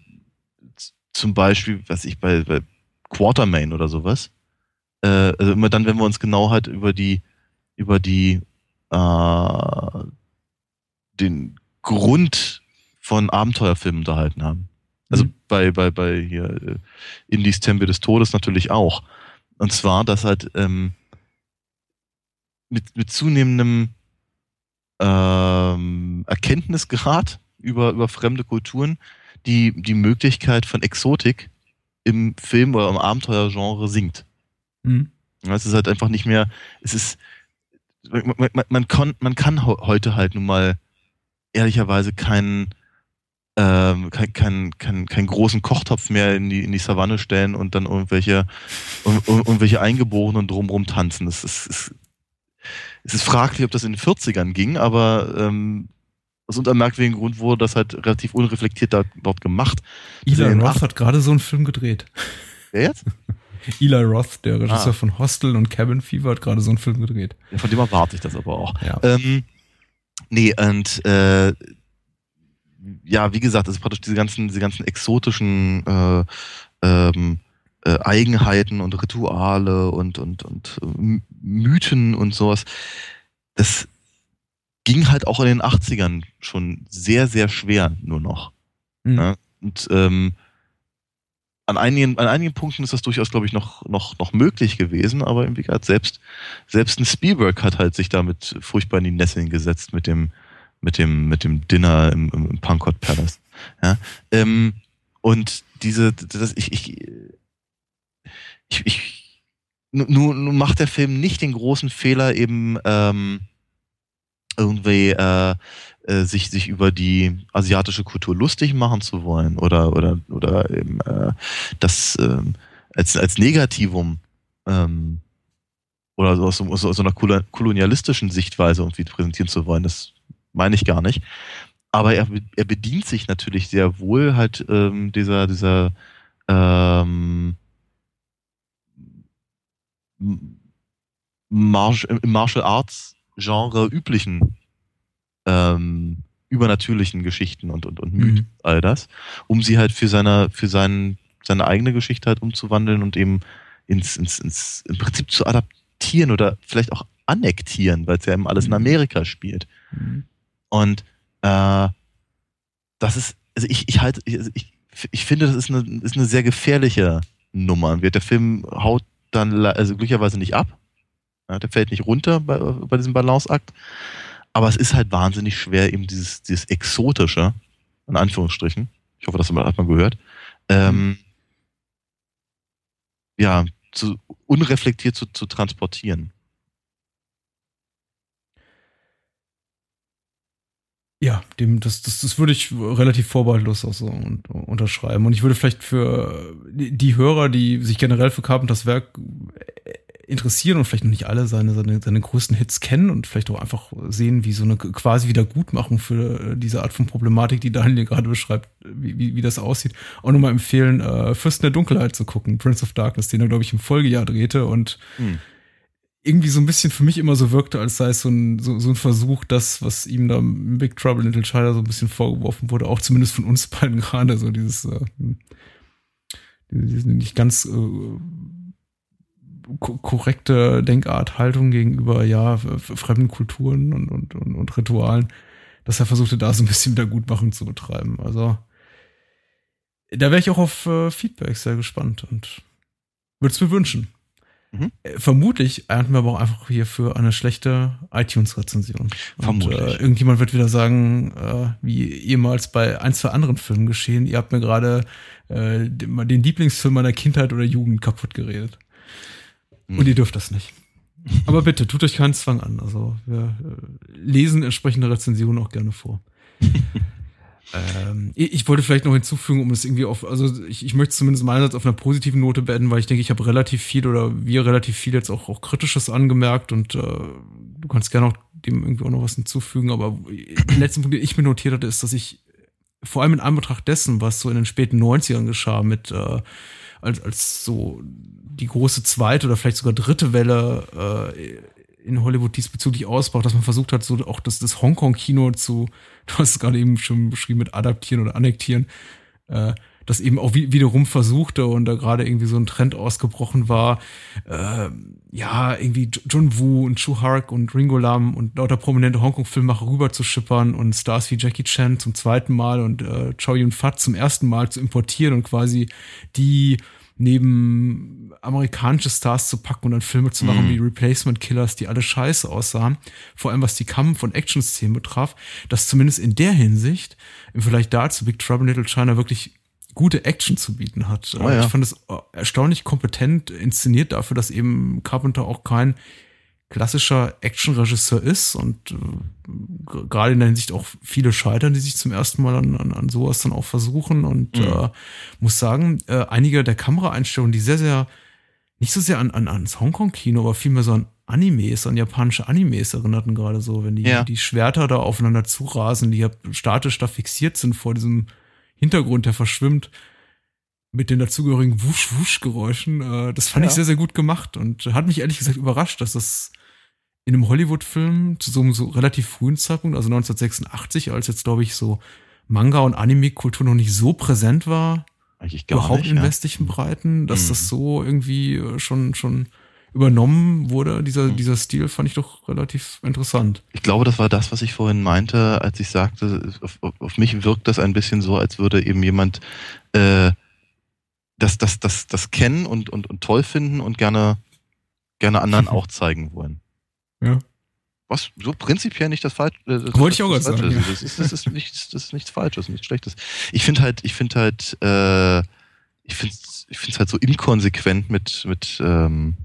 zum Beispiel, was ich bei, bei Quartermain oder sowas. Äh, also immer dann, wenn wir uns genau halt über die, über die, äh, den Grund von Abenteuerfilmen unterhalten haben. Also mhm. bei, bei, bei hier äh, Indies Tempel des Todes natürlich auch. Und zwar, dass halt ähm, mit, mit zunehmendem ähm, Erkenntnisgrad über, über fremde Kulturen die, die Möglichkeit von Exotik im Film oder im Abenteuergenre singt. Mhm. Es ist halt einfach nicht mehr, es ist, man, man, man, kann, man kann heute halt nun mal ehrlicherweise keinen, ähm, kein, kein, kein, keinen großen Kochtopf mehr in die, in die Savanne stellen und dann irgendwelche, um, irgendwelche Eingeborenen drumrum tanzen. Das ist, ist, es ist fraglich, ob das in den 40ern ging, aber ähm, aus unter merkwürdigen Grund wurde das halt relativ unreflektiert da, dort gemacht. Eli Roth hat gerade so einen Film gedreht. Wer jetzt? Eli Roth, der Regisseur ah. von Hostel und Cabin Fever, hat gerade so einen Film gedreht. Ja, von dem erwarte ich das aber auch. Ja. Ähm, nee, und äh, ja, wie gesagt, das ist praktisch diese ganzen, diese ganzen exotischen äh, ähm, äh, Eigenheiten und Rituale und, und, und äh, Mythen und sowas. Das ging halt auch in den 80ern schon sehr, sehr schwer nur noch. Mhm. Ja? Und ähm, an einigen, an einigen Punkten ist das durchaus, glaube ich, noch, noch, noch möglich gewesen, aber im gesagt, selbst, selbst ein Spielberg hat halt sich damit furchtbar in die Nesseln gesetzt mit dem, mit dem, mit dem Dinner im, im, im Pankot Palace. Ja? Ähm, und diese, das, ich, ich, ich, ich nun, nun macht der Film nicht den großen Fehler, eben ähm, irgendwie äh, äh, sich, sich über die asiatische Kultur lustig machen zu wollen oder, oder, oder eben, äh, das ähm, als, als Negativum ähm, oder so aus, aus, aus einer kolonialistischen Sichtweise irgendwie präsentieren zu wollen. Das meine ich gar nicht. Aber er, er bedient sich natürlich sehr wohl halt ähm, dieser, dieser ähm, Martial, im Martial Arts Genre üblichen ähm, übernatürlichen Geschichten und, und, und Mythen, mhm. all das, um sie halt für seine, für seinen, seine eigene Geschichte halt umzuwandeln und eben ins, ins, ins im Prinzip zu adaptieren oder vielleicht auch annektieren, weil es ja eben alles in mhm. Amerika spielt. Mhm. Und äh, das ist, also ich, ich halte, ich, ich, ich finde, das ist eine, ist eine sehr gefährliche Nummer. Der Film haut dann also glücklicherweise nicht ab. Ja, der fällt nicht runter bei, bei diesem Balanceakt. Aber es ist halt wahnsinnig schwer, eben dieses, dieses Exotische, in Anführungsstrichen, ich hoffe, das hat man gehört, ähm, ja, zu, unreflektiert zu, zu transportieren. Ja, dem, das, das, das würde ich relativ vorbehaltlos auch so unterschreiben. Und ich würde vielleicht für die Hörer, die sich generell für Carpenters Werk interessieren und vielleicht noch nicht alle seine, seine, seine größten Hits kennen und vielleicht auch einfach sehen, wie so eine quasi Wiedergutmachung für äh, diese Art von Problematik, die Daniel gerade beschreibt, wie, wie, wie das aussieht, auch nochmal empfehlen, äh, Fürsten der Dunkelheit zu gucken, Prince of Darkness, den er, glaube ich, im Folgejahr drehte und hm. irgendwie so ein bisschen für mich immer so wirkte, als sei es so ein, so, so ein Versuch, das, was ihm da im Big Trouble in Little China so ein bisschen vorgeworfen wurde, auch zumindest von uns beiden gerade, so dieses, äh, dieses nicht ganz äh, korrekte Denkart, Haltung gegenüber ja fremden Kulturen und, und, und, und Ritualen, dass er versuchte, da so ein bisschen Wiedergutmachung zu betreiben. Also da wäre ich auch auf äh, Feedback sehr gespannt und würde es mir wünschen. Mhm. Äh, vermutlich ernten wir aber auch einfach hier für eine schlechte iTunes-Rezension. Vermutlich. Und, äh, irgendjemand wird wieder sagen, äh, wie ehemals bei ein, zwei anderen Filmen geschehen, ihr habt mir gerade äh, den Lieblingsfilm meiner Kindheit oder Jugend kaputt geredet. Und ihr dürft das nicht. Aber bitte, tut euch keinen Zwang an. Also wir äh, lesen entsprechende Rezensionen auch gerne vor. ähm, ich wollte vielleicht noch hinzufügen, um es irgendwie auf, also ich, ich möchte zumindest meinerseits auf einer positiven Note beenden, weil ich denke, ich habe relativ viel oder wir relativ viel jetzt auch, auch Kritisches angemerkt und äh, du kannst gerne auch dem irgendwie auch noch was hinzufügen. Aber der letzte Punkt, den ich mir notiert hatte, ist, dass ich vor allem in Anbetracht dessen, was so in den späten 90ern geschah mit äh, als, als so die große zweite oder vielleicht sogar dritte Welle äh, in Hollywood diesbezüglich ausbrach, dass man versucht hat, so auch das, das Hongkong-Kino zu, du hast es gerade eben schon beschrieben, mit adaptieren oder annektieren, äh, das eben auch wiederum versuchte und da gerade irgendwie so ein Trend ausgebrochen war, äh, ja, irgendwie John Woo und Chu Hark und Ringo Lam und lauter prominente Hongkong-Filmmacher rüber zu schippern und Stars wie Jackie Chan zum zweiten Mal und äh, Chow Yun-Fat zum ersten Mal zu importieren und quasi die neben amerikanische Stars zu packen und dann Filme zu machen mm. wie Replacement Killers, die alle scheiße aussahen, vor allem was die Kampf- und Action-Szenen betraf, dass zumindest in der Hinsicht, im Vergleich dazu Big Trouble in Little China wirklich gute Action zu bieten hat. Oh, ja. Ich fand es erstaunlich kompetent inszeniert dafür, dass eben Carpenter auch kein klassischer Actionregisseur ist und äh, gerade in der Hinsicht auch viele scheitern, die sich zum ersten Mal an, an, an sowas dann auch versuchen und mhm. äh, muss sagen, äh, einige der Kameraeinstellungen, die sehr, sehr, nicht so sehr an, an ans Hongkong-Kino, aber vielmehr so an Animes, an japanische Animes erinnerten gerade so, wenn die, ja. die Schwerter da aufeinander zurasen, die ja statisch da fixiert sind vor diesem Hintergrund, der verschwimmt mit den dazugehörigen Wusch-Wusch-Geräuschen. Äh, das fand ja. ich sehr, sehr gut gemacht und hat mich ehrlich gesagt überrascht, dass das in einem Hollywood-Film zu so einem so relativ frühen Zeitpunkt, also 1986, als jetzt, glaube ich, so Manga- und Anime-Kultur noch nicht so präsent war, Eigentlich gar überhaupt nicht. in ja. westlichen Breiten, dass Mhm. das so irgendwie äh, schon, schon übernommen wurde, dieser, Mhm. dieser Stil, fand ich doch relativ interessant. Ich glaube, das war das, was ich vorhin meinte, als ich sagte, auf, auf, auf mich wirkt das ein bisschen so, als würde eben jemand äh, das, das, das, das kennen und, und, und toll finden und gerne, gerne anderen auch zeigen wollen. Ja. Was so prinzipiell nicht das Falsche. Äh, Wollte ich auch gerade sagen, ist. Das ist, das ist nichts, das ist nichts Falsches, nichts Schlechtes. Ich finde halt, ich finde halt, äh, ich finde ich finde es halt so inkonsequent mit, mit, ähm,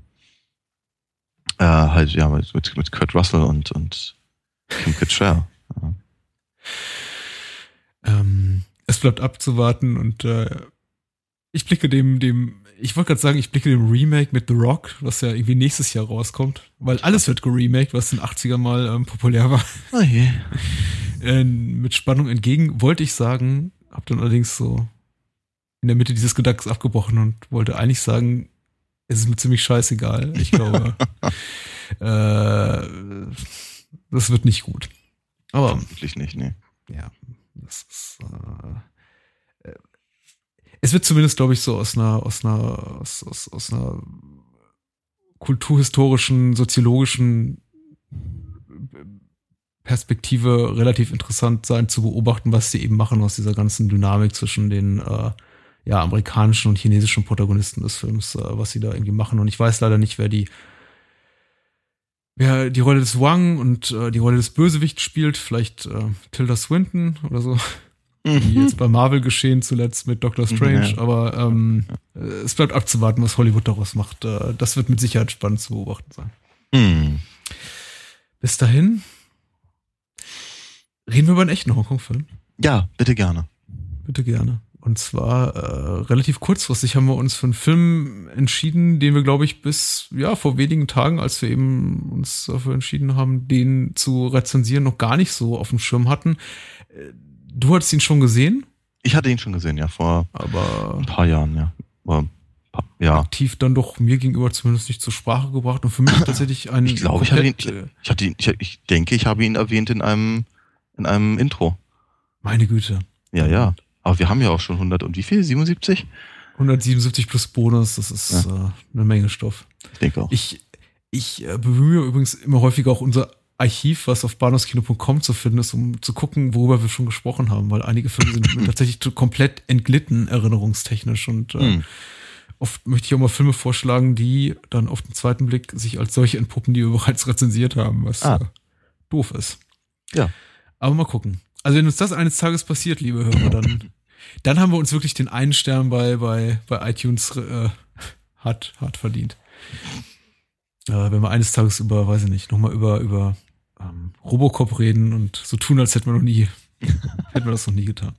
äh, halt, ja, mit, mit, mit Kurt Russell und, und Kim Cattrall. Ja. Ähm, es bleibt abzuwarten und äh, ich blicke dem, dem, ich wollte gerade sagen, ich blicke dem Remake mit The Rock, was ja irgendwie nächstes Jahr rauskommt, weil alles wird geremaked, was in den 80er mal ähm, populär war, Oh je. äh, mit Spannung entgegen, wollte ich sagen, hab dann allerdings so in der Mitte dieses Gedankens abgebrochen und wollte eigentlich sagen, es ist mir ziemlich scheißegal. Ich glaube, äh, das wird nicht gut. Aber Vermutlich nicht, nee. ja, das ist. Äh, es wird zumindest, glaube ich, so aus einer, aus einer, aus, aus, aus einer kulturhistorischen, soziologischen Perspektive relativ interessant sein zu beobachten, was sie eben machen aus dieser ganzen Dynamik zwischen den äh, ja, amerikanischen und chinesischen Protagonisten des Films, äh, was sie da irgendwie machen. Und ich weiß leider nicht, wer die wer die Rolle des Wang und äh, die Rolle des Bösewichts spielt. Vielleicht äh, Tilda Swinton oder so, wie jetzt bei Marvel geschehen zuletzt mit Doctor Strange. Ja. Aber ähm, äh, es bleibt abzuwarten, was Hollywood daraus macht. Äh, das wird mit Sicherheit spannend zu beobachten sein. Hm. Bis dahin reden wir über einen echten Hongkong-Film. Ja, bitte gerne. Bitte gerne. Und zwar äh, relativ kurzfristig haben wir uns für einen Film entschieden, den wir, glaube ich, bis ja vor wenigen Tagen, als wir eben uns dafür entschieden haben, den zu rezensieren, noch gar nicht so auf dem Schirm hatten. Du hattest ihn schon gesehen, Ich hatte ihn schon gesehen, ja, vor aber ein paar Jahren, ja. Aber, ja. aktiv dann doch mir gegenüber zumindest nicht zur Sprache gebracht und für mich tatsächlich ein Ich glaube, ich hatte ihn, komplett, ich hatte ihn, ich, ich denke, ich habe ihn erwähnt in einem, in einem Intro. meine Güte. Ja, ja. Aber wir haben ja auch schon 100 und wie viel? 77? 177 plus Bonus, das ist äh, eine Menge Stoff. Ich denke auch. Ich, ich äh, bemühe übrigens immer häufiger auch unser Archiv, was auf bahnhofskino.com zu finden ist, um zu gucken, worüber wir schon gesprochen haben, weil einige Filme sind tatsächlich komplett entglitten, erinnerungstechnisch. Und äh, Hm. oft möchte ich auch mal Filme vorschlagen, die dann auf den zweiten Blick sich als solche entpuppen, die wir bereits rezensiert haben, was Ah. äh, doof ist. Ja. Aber mal gucken. Also wenn uns das eines Tages passiert, liebe Hörer, dann, dann haben wir uns wirklich den einen Stern bei, bei, bei iTunes äh, hart, hart verdient. Äh, wenn wir eines Tages über, weiß ich nicht, nochmal über, über ähm, Robocop reden und so tun, als hätten wir noch nie, hätten wir das noch nie getan.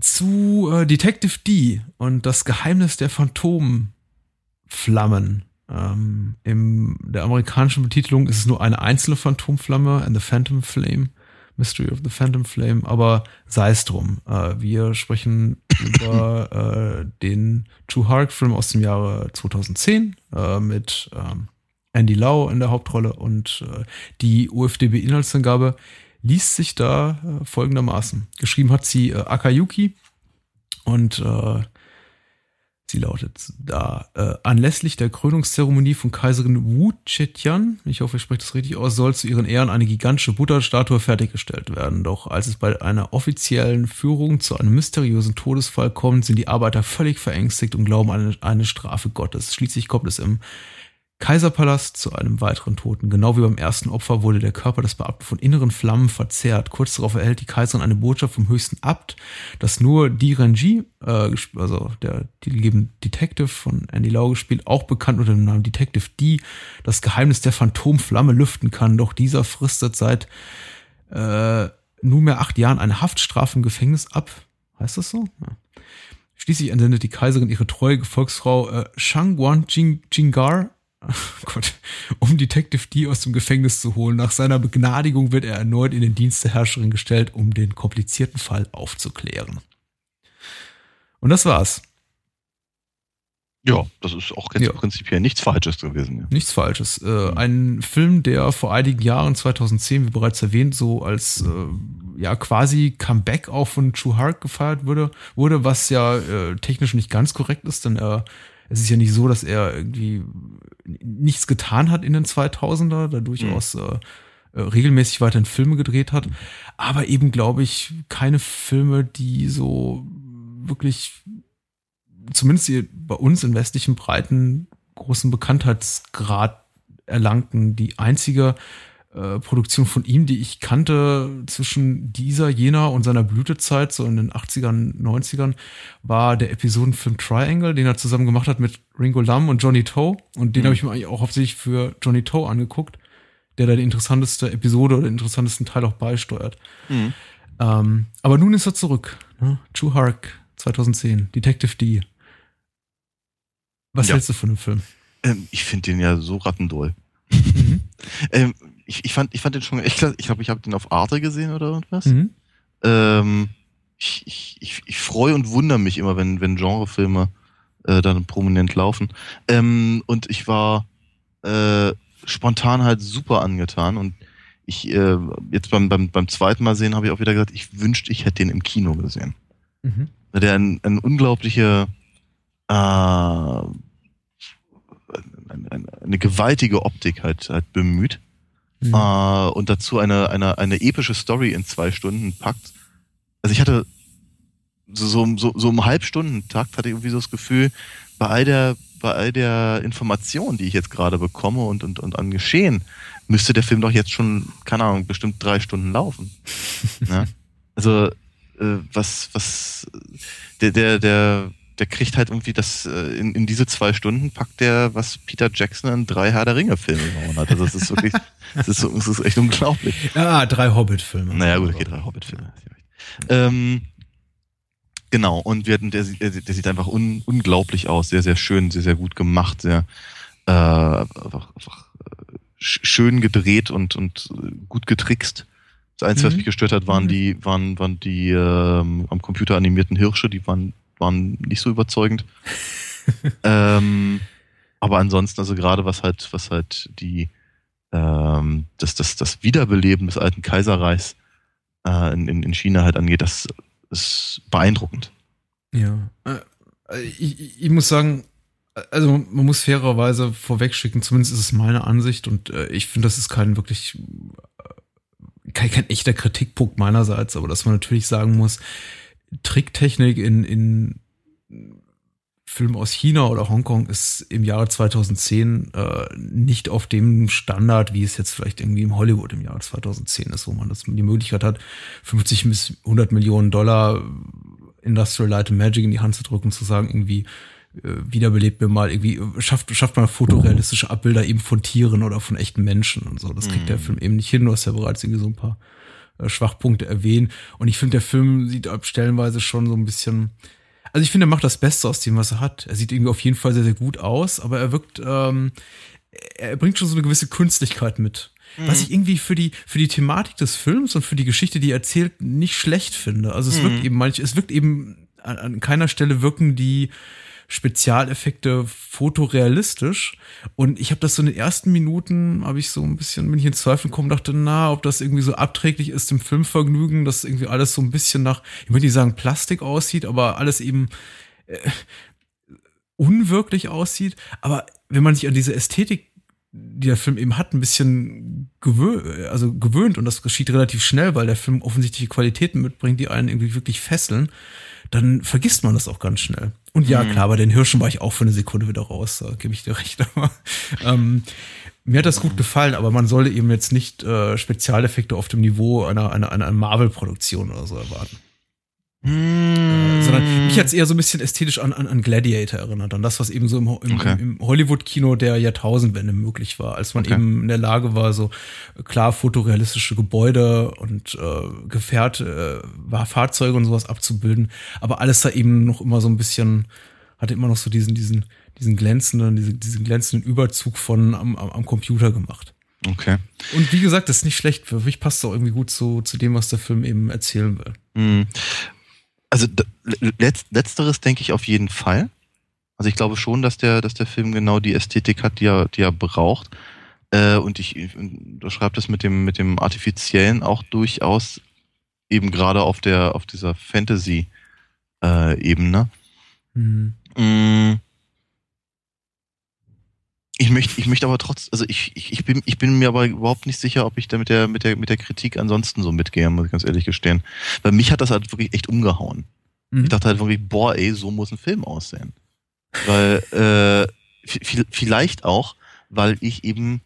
Zu äh, Detective D und das Geheimnis der Phantomflammen. Ähm, in der amerikanischen Betitelung ist es nur eine einzelne Phantomflamme, and the Phantom Flame, Mystery of the Phantom Flame, aber sei es drum. Äh, wir sprechen über äh, den True Heart Film aus dem Jahre 2010 äh, mit ähm, Andy Lau in der Hauptrolle und äh, die UFDB-Inhaltsangabe liest sich da äh, folgendermaßen. Geschrieben hat sie äh, Akayuki und sie lautet da, anlässlich der Krönungszeremonie von Kaiserin Wu Zetian, ich hoffe, ich spreche das richtig aus, soll zu ihren Ehren eine gigantische Buddha-Statue fertiggestellt werden. Doch als es bei einer offiziellen Führung zu einem mysteriösen Todesfall kommt, sind die Arbeiter völlig verängstigt und glauben an eine Strafe Gottes. Schließlich kommt es im Kaiserpalast zu einem weiteren Toten. Genau wie beim ersten Opfer wurde der Körper des Beamten von inneren Flammen verzehrt. Kurz darauf erhält die Kaiserin eine Botschaft vom höchsten Abt, dass nur Di Renji, äh, also der titelgebende Detective von Andy Lau gespielt, auch bekannt unter dem Namen Detective D, das Geheimnis der Phantomflamme lüften kann. Doch dieser fristet seit äh, nunmehr acht Jahren eine Haftstrafe im Gefängnis ab. Heißt das so? Ja. Schließlich entsendet die Kaiserin ihre treue Gefolgsfrau äh, Shangguan Jing Jingar Gott, um Detective D aus dem Gefängnis zu holen. Nach seiner Begnadigung wird er erneut in den Dienst der Herrscherin gestellt, um den komplizierten Fall aufzuklären. Und das war's. Ja, das ist auch ja. prinzipiell nichts Falsches gewesen. Ja. Nichts Falsches. Äh, ein Film, der vor einigen Jahren, 2010, wie bereits erwähnt, so als äh, ja quasi Comeback auch von True Heart gefeiert wurde, wurde was ja äh, technisch nicht ganz korrekt ist, denn er es ist ja nicht so, dass er irgendwie nichts getan hat in den 2000er, da durchaus mhm. äh, regelmäßig weiterhin Filme gedreht hat, aber eben, glaube ich, keine Filme, die so wirklich zumindest bei uns in westlichen Breiten großen Bekanntheitsgrad erlangten. Die einzige äh, Produktion von ihm, die ich kannte zwischen dieser, jener und seiner Blütezeit, so in den 80ern, 90ern, war der Episodenfilm Triangle, den er zusammen gemacht hat mit Ringo Lam und Johnny Toe. Und den mhm. habe ich mir eigentlich auch hauptsächlich für Johnny Toe angeguckt, der da die interessanteste Episode oder den interessantesten Teil auch beisteuert. Mhm. Ähm, aber nun ist er zurück. Ne? True Hark 2010, Detective D. Was ja. hältst du von dem Film? Ähm, ich finde den ja so rattendoll. Mhm. ähm, ich, ich, fand, ich fand den schon echt klasse. Ich glaube, ich habe den auf Arte gesehen oder irgendwas. Mhm. Ähm, ich, ich, ich, ich freue und wundere mich immer, wenn, wenn Genrefilme äh, dann prominent laufen. Ähm, und ich war äh, spontan halt super angetan und ich äh, jetzt beim, beim, beim zweiten Mal sehen habe ich auch wieder gesagt, ich wünschte, ich hätte den im Kino gesehen. Mhm. Der ein, ein unglaubliche äh, eine, gewaltige Optik halt, halt bemüht mhm. äh, und dazu eine, eine, eine epische Story in zwei Stunden packt. Also ich hatte so, so, so, so im Halbstundentakt hatte ich irgendwie so das Gefühl, bei all der, bei all der Information, die ich jetzt gerade bekomme und, und, und an Geschehen, müsste der Film doch jetzt schon, keine Ahnung, bestimmt drei Stunden laufen. ja? Also, äh, was, was, der, der, der, der kriegt halt irgendwie das, äh, in, in diese zwei Stunden packt der, was Peter Jackson in drei Herr der Ringe-Filme gehauen hat. Also es ist wirklich, es ist, es ist echt unglaublich. Ja, drei Hobbit-Filme. Naja, gut, okay, drei Hobbit-Filme. Ähm, genau, und wir hatten, der, der, der sieht einfach un, unglaublich aus, sehr, sehr schön, sehr, sehr gut gemacht, sehr äh, einfach, einfach äh, schön gedreht und, und gut getrickst. Das Einzige, mhm. was mich gestört hat, waren mhm. die, waren, waren die ähm, am Computer animierten Hirsche, die waren waren nicht so überzeugend. ähm, aber ansonsten, also gerade was halt, was halt die, ähm, das, das, das Wiederbeleben des alten Kaiserreichs äh, in, in China halt angeht, das ist beeindruckend. Ja. Äh, ich, ich muss sagen, also man muss fairerweise vorwegschicken, zumindest ist es meine Ansicht und äh, ich finde, das ist kein wirklich äh, kein, kein echter Kritikpunkt meinerseits, aber dass man natürlich sagen muss, Tricktechnik in, in Filmen aus China oder Hongkong ist im Jahre 2010 äh, nicht auf dem Standard, wie es jetzt vielleicht irgendwie im Hollywood im Jahre 2010 ist, wo man das die Möglichkeit hat, 50 bis 100 Millionen Dollar Industrial Light and Magic in die Hand zu drücken, zu sagen, irgendwie äh, wiederbelebt mir mal irgendwie, schafft, schafft mal fotorealistische Abbilder eben von Tieren oder von echten Menschen und so. Das kriegt mhm. der Film eben nicht hin. Du hast ja bereits irgendwie so ein paar Schwachpunkte erwähnen. Und ich finde, der Film sieht stellenweise schon so ein bisschen. Also ich finde, er macht das Beste aus dem, was er hat. Er sieht irgendwie auf jeden Fall sehr, sehr gut aus, aber er wirkt, ähm, er bringt schon so eine gewisse Künstlichkeit mit. Mhm. Was ich irgendwie für die, für die Thematik des Films und für die Geschichte, die er erzählt, nicht schlecht finde. Also es mhm. wirkt eben manch, es wirkt eben an, an keiner Stelle wirken die, Spezialeffekte fotorealistisch. Und ich habe das so in den ersten Minuten, habe ich so ein bisschen, bin ich in Zweifel gekommen, dachte, na, ob das irgendwie so abträglich ist dem Filmvergnügen, dass irgendwie alles so ein bisschen nach, ich würde nicht sagen Plastik aussieht, aber alles eben äh, unwirklich aussieht. Aber wenn man sich an diese Ästhetik die der Film eben hat, ein bisschen gewöhnt, also gewöhnt und das geschieht relativ schnell, weil der Film offensichtliche Qualitäten mitbringt, die einen irgendwie wirklich fesseln, dann vergisst man das auch ganz schnell. Und ja, mhm. klar, bei den Hirschen war ich auch für eine Sekunde wieder raus, da gebe ich dir recht. Aber ähm, mir hat das gut gefallen, aber man sollte eben jetzt nicht äh, Spezialeffekte auf dem Niveau einer, einer, einer Marvel-Produktion oder so erwarten. Hm. Äh, sondern mich hat es eher so ein bisschen ästhetisch an, an, an Gladiator erinnert, an das, was eben so im, im, okay. im Hollywood-Kino der Jahrtausendwende möglich war, als man okay. eben in der Lage war, so klar fotorealistische Gebäude und äh, Gefährt, äh, Fahrzeuge und sowas abzubilden, aber alles da eben noch immer so ein bisschen, hatte immer noch so diesen, diesen, diesen glänzenden, diesen, diesen glänzenden Überzug von am, am, am Computer gemacht. Okay. Und wie gesagt, das ist nicht schlecht. Für mich passt es auch irgendwie gut zu, zu dem, was der Film eben erzählen will. Mhm. Also letzteres denke ich auf jeden Fall. Also ich glaube schon, dass der, dass der Film genau die Ästhetik hat, die er, die er braucht. Äh, und ich, ich schreibe das mit dem, mit dem Artifiziellen auch durchaus eben gerade auf der, auf dieser Fantasy-Ebene. Äh, mhm. Mm. Ich möchte, ich möchte aber trotz, also ich, ich, ich, bin, ich bin mir aber überhaupt nicht sicher, ob ich da mit der, mit der, mit der Kritik ansonsten so mitgehe, muss ich ganz ehrlich gestehen. Weil mich hat das halt wirklich echt umgehauen. Mhm. Ich dachte halt wirklich, boah, ey, so muss ein Film aussehen. Weil, äh, vielleicht auch, weil ich eben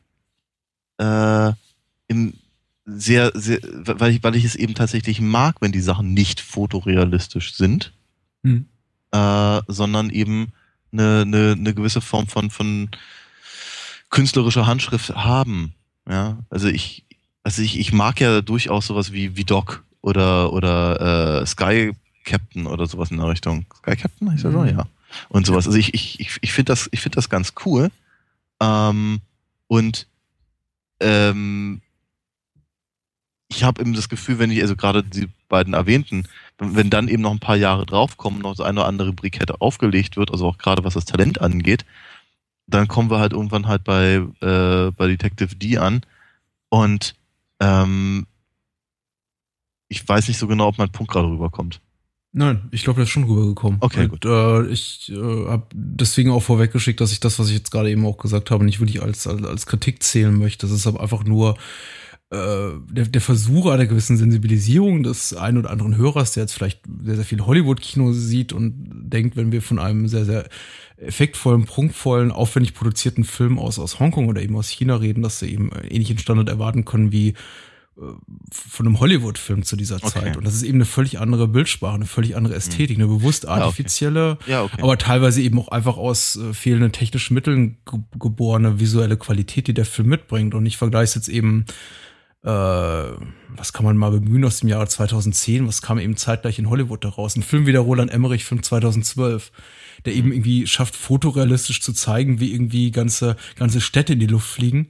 äh, im sehr, sehr, weil ich, weil ich es eben tatsächlich mag, wenn die Sachen nicht fotorealistisch sind, mhm. äh, sondern eben eine, eine, eine gewisse Form von, von künstlerischer Handschrift haben. Ja, also ich, also ich, ich mag ja durchaus sowas wie, wie Doc oder, oder äh, Sky Captain oder sowas in der Richtung. Sky Captain heißt das so, mhm. ja. Und sowas. Also ich, ich, ich, ich finde das, ich finde das ganz cool. Ähm, und ähm, ich habe eben das Gefühl, wenn ich, also gerade die beiden erwähnten, wenn dann eben noch ein paar Jahre draufkommen, noch so eine oder andere Brikette aufgelegt wird, also auch gerade was das Talent angeht, dann kommen wir halt irgendwann halt bei, äh, bei Detective D an und ähm, ich weiß nicht so genau, ob mein Punkt gerade rüberkommt. Nein, ich glaube, der ist schon rübergekommen. Okay, und, gut. Äh, ich äh, habe deswegen auch vorweggeschickt, dass ich das, was ich jetzt gerade eben auch gesagt habe, nicht wirklich als, als, als Kritik zählen möchte. Das ist aber einfach nur der, der Versuch einer gewissen Sensibilisierung des einen oder anderen Hörers, der jetzt vielleicht sehr, sehr viel Hollywood-Kino sieht und denkt, wenn wir von einem sehr, sehr effektvollen, prunkvollen, aufwendig produzierten Film aus, aus Hongkong oder eben aus China reden, dass sie eben ähnlichen Standard erwarten können wie von einem Hollywood-Film zu dieser Zeit. Okay. Und das ist eben eine völlig andere Bildsprache, eine völlig andere Ästhetik, eine bewusst artifizielle, ja, okay. Ja, okay. aber teilweise eben auch einfach aus äh, fehlenden technischen Mitteln ge geborene visuelle Qualität, die der Film mitbringt. Und ich vergleiche es jetzt eben, äh, was kann man mal bemühen aus dem Jahre 2010, was kam eben zeitgleich in Hollywood daraus? Ein Film wie der Roland Emmerich-Film 2012 der eben mhm. irgendwie schafft, fotorealistisch zu zeigen, wie irgendwie ganze, ganze Städte in die Luft fliegen.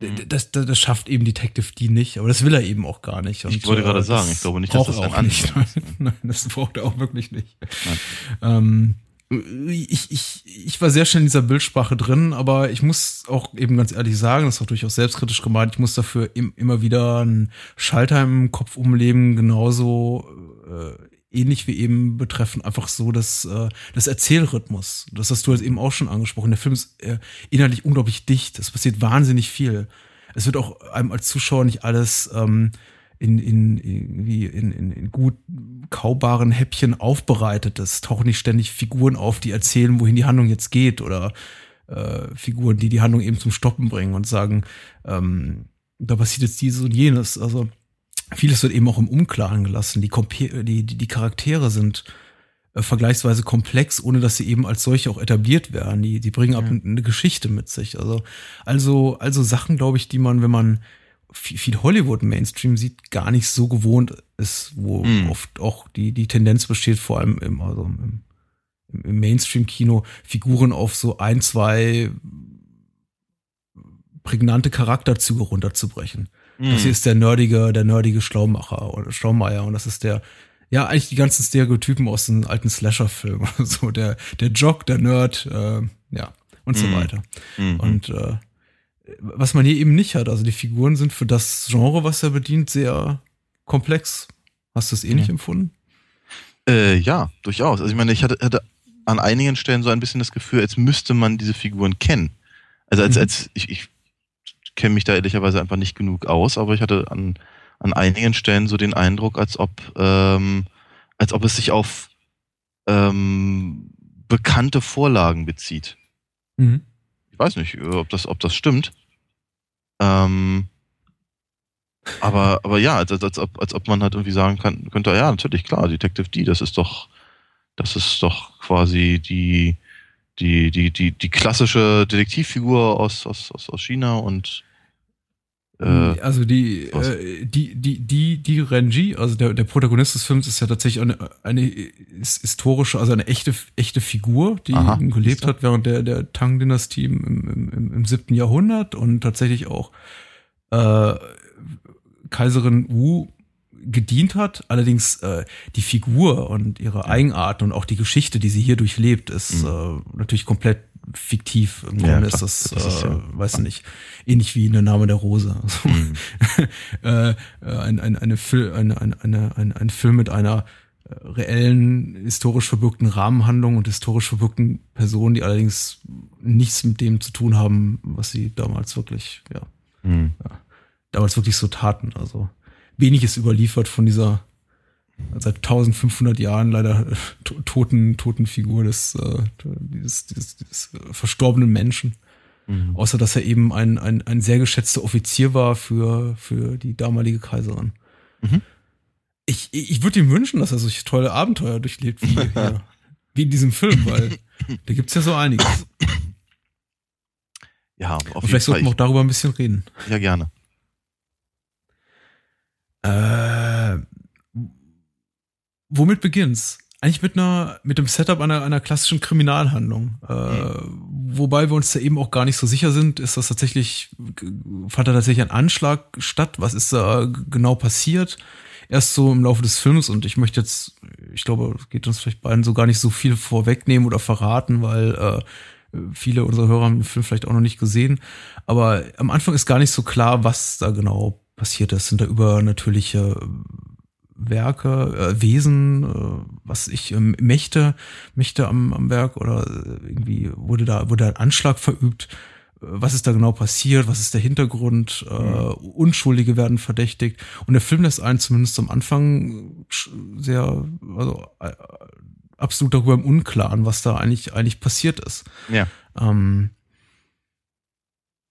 Mhm. das, das, das schafft eben Detective D nicht, aber das will er eben auch gar nicht. Und, ich wollte gerade äh, sagen, ich glaube nicht, dass das auch nicht. Nein, nein, das braucht er auch wirklich nicht. Ähm, ich, ich, ich war sehr schnell in dieser Bildsprache drin, aber ich muss auch eben ganz ehrlich sagen, das ist auch durchaus selbstkritisch gemeint, ich muss dafür im, immer wieder einen Schalter im Kopf umleben, genauso äh, ähnlich wie eben betreffen, einfach so das, äh, das Erzählrhythmus. Das hast du jetzt eben auch schon angesprochen. Der Film ist äh, inhaltlich unglaublich dicht. Es passiert wahnsinnig viel. Es wird auch einem als Zuschauer nicht alles ähm, in, in, irgendwie in, in, in gut kaubaren Häppchen aufbereitet. Es tauchen nicht ständig Figuren auf, die erzählen, wohin die Handlung jetzt geht oder äh, Figuren, die die Handlung eben zum Stoppen bringen und sagen, ähm, da passiert jetzt dieses und jenes. Also vieles wird eben auch im Unklaren gelassen. Die, die, die, die Charaktere sind äh, vergleichsweise komplex, ohne dass sie eben als solche auch etabliert werden. Die, die bringen ja. ab eine Geschichte mit sich. Also, also, also Sachen, glaube ich, die man, wenn man viel, viel Hollywood-Mainstream sieht, gar nicht so gewohnt ist, wo mhm. oft auch die, die Tendenz besteht, vor allem im, also im, im Mainstream-Kino Figuren auf so ein, zwei prägnante Charakterzüge runterzubrechen. Mhm. Das hier ist der nerdige, der nerdige Schlaumacher oder Schlaumeier und das ist der, ja, eigentlich die ganzen Stereotypen aus den alten Slasher-Filmen. So der, der Jock, der Nerd, äh, ja, und mhm. so weiter. Mhm. Und äh, was man hier eben nicht hat, also die Figuren sind für das Genre, was er bedient, sehr komplex. Hast du es ähnlich eh mhm. empfunden? Äh, ja, durchaus. Also ich meine, ich hatte, hatte an einigen Stellen so ein bisschen das Gefühl, als müsste man diese Figuren kennen. Also als, mhm. als ich, ich kenne mich da ehrlicherweise einfach nicht genug aus, aber ich hatte an, an einigen Stellen so den Eindruck, als ob, ähm, als ob es sich auf ähm, bekannte Vorlagen bezieht. Mhm. Weiß nicht, ob das, ob das stimmt. Ähm, aber, aber ja, als, als, als, ob, als ob man halt irgendwie sagen kann, könnte, ja, natürlich, klar, Detective D, das ist doch, das ist doch quasi die, die, die, die, die klassische Detektivfigur aus, aus, aus China und äh, also die, äh, die, die, die, die Renji, also der, der Protagonist des Films ist ja tatsächlich eine, eine historische, also eine echte, echte Figur, die Aha, gelebt hat während der, der Tang-Dynastie im, im, im, im siebten Jahrhundert und tatsächlich auch äh, Kaiserin Wu gedient hat. Allerdings äh, die Figur und ihre Eigenarten und auch die Geschichte, die sie hier durchlebt, ist mhm. äh, natürlich komplett fiktiv. Im Grunde ja, ist das, das ist, äh, ja, weiß nicht, ähnlich wie in der Name der Rose. Also, mhm. äh, ein, ein, eine, eine, eine, eine, ein Film mit einer äh, reellen, historisch verbürgten Rahmenhandlung und historisch verbürgten Personen, die allerdings nichts mit dem zu tun haben, was sie damals wirklich, ja, mhm. ja damals wirklich so taten. Also wenig ist überliefert von dieser seit 1500 Jahren leider toten, toten Figur des, äh, dieses, dieses, dieses verstorbenen Menschen. Mhm. Außer dass er eben ein, ein, ein sehr geschätzter Offizier war für, für die damalige Kaiserin. Mhm. Ich, ich würde ihm wünschen, dass er solche tolle Abenteuer durchlebt wie, ja, wie in diesem Film, weil da gibt's ja so einiges. Ja, auf Und vielleicht sollten wir auch darüber ein bisschen reden. Ja, gerne. Äh, womit beginnt's? Eigentlich mit einer, mit dem Setup einer, einer klassischen Kriminalhandlung. Äh, mhm. Wobei wir uns da eben auch gar nicht so sicher sind, ist das tatsächlich, fand da tatsächlich ein Anschlag statt? Was ist da genau passiert? Erst so im Laufe des Films und ich möchte jetzt, ich glaube, geht uns vielleicht beiden so gar nicht so viel vorwegnehmen oder verraten, weil äh, viele unserer Hörer haben den Film vielleicht auch noch nicht gesehen. Aber am Anfang ist gar nicht so klar, was da genau passiert ist. Sind da übernatürliche Werke, äh, Wesen, äh, was ich, ähm, Mächte, Mächte am, am Werk oder äh, irgendwie wurde da, wurde ein Anschlag verübt. Äh, was ist da genau passiert? Was ist der Hintergrund? Äh, mhm. Unschuldige werden verdächtigt. Und der Film lässt einen zumindest am Anfang sehr, also äh, absolut darüber im Unklaren, was da eigentlich, eigentlich passiert ist. Ja. Ähm,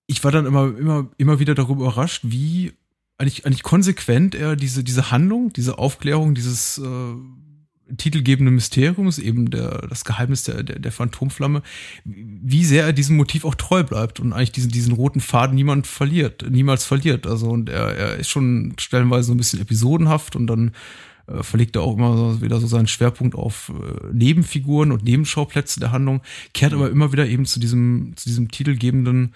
ich war dann immer, immer, immer wieder darüber überrascht, wie eigentlich, eigentlich konsequent er diese, diese Handlung, diese Aufklärung dieses äh, titelgebenden Mysteriums, eben der, das Geheimnis der, der, der Phantomflamme, wie sehr er diesem Motiv auch treu bleibt und eigentlich diesen, diesen roten Faden niemand verliert, niemals verliert. Also und er, er ist schon stellenweise so ein bisschen episodenhaft und dann äh, verlegt er auch immer so, wieder so seinen Schwerpunkt auf äh, Nebenfiguren und Nebenschauplätze der Handlung, kehrt aber immer wieder eben zu diesem, zu diesem titelgebenden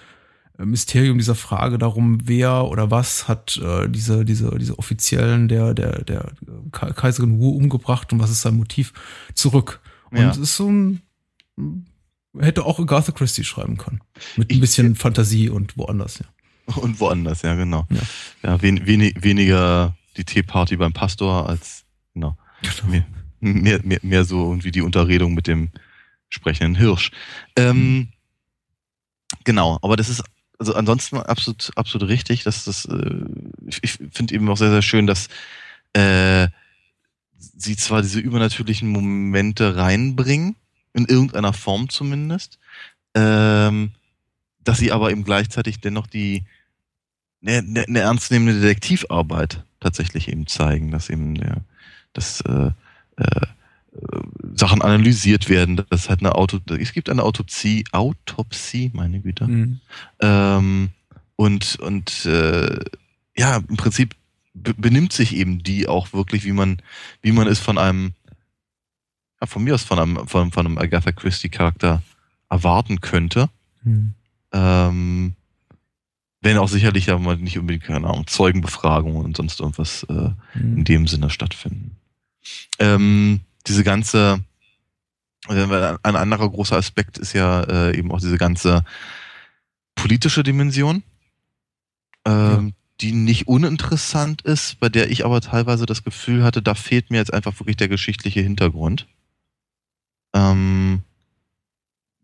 Mysterium dieser Frage darum, wer oder was hat äh, diese, diese, diese Offiziellen der, der, der Kaiserin Wu umgebracht und was ist sein Motiv zurück. Und ja. es ist so ein, hätte auch Agatha Christie schreiben können. Mit ein bisschen ich, Fantasie und woanders, ja. Und woanders, ja, genau. Ja, ja wen, wenig, weniger die Teeparty beim Pastor als, genau. genau. Mehr, mehr, mehr, mehr so irgendwie die Unterredung mit dem sprechenden Hirsch. Ähm, Genau, aber das ist also ansonsten absolut, absolut richtig. Dass das, äh, ich, finde eben auch sehr, sehr schön, dass äh, sie zwar diese übernatürlichen Momente reinbringen, in irgendeiner Form zumindest, ähm, dass sie aber eben gleichzeitig dennoch die eine, eine, eine ernstzunehmende Detektivarbeit tatsächlich eben zeigen, dass eben ja, das äh, äh, Sachen analysiert werden. Das hat eine Auto, es gibt eine Autopsie, Autopsie, meine Güte. Mhm. Ähm, und und äh, ja, im Prinzip benimmt sich eben die auch wirklich, wie man, wie man es von einem, ja, von mir aus von einem, von, von einem Agatha Christie Charakter erwarten könnte. Mhm. Ähm, wenn auch sicherlich ja mal nicht unbedingt, keine Ahnung, Zeugenbefragungen und sonst irgendwas äh, mhm. in dem Sinne stattfinden. Ähm, diese ganze, äh, ein anderer großer Aspekt ist ja äh, eben auch diese ganze politische Dimension, ähm, ja. die nicht uninteressant ist, bei der ich aber teilweise das Gefühl hatte, da fehlt mir jetzt einfach wirklich der geschichtliche Hintergrund. Ähm,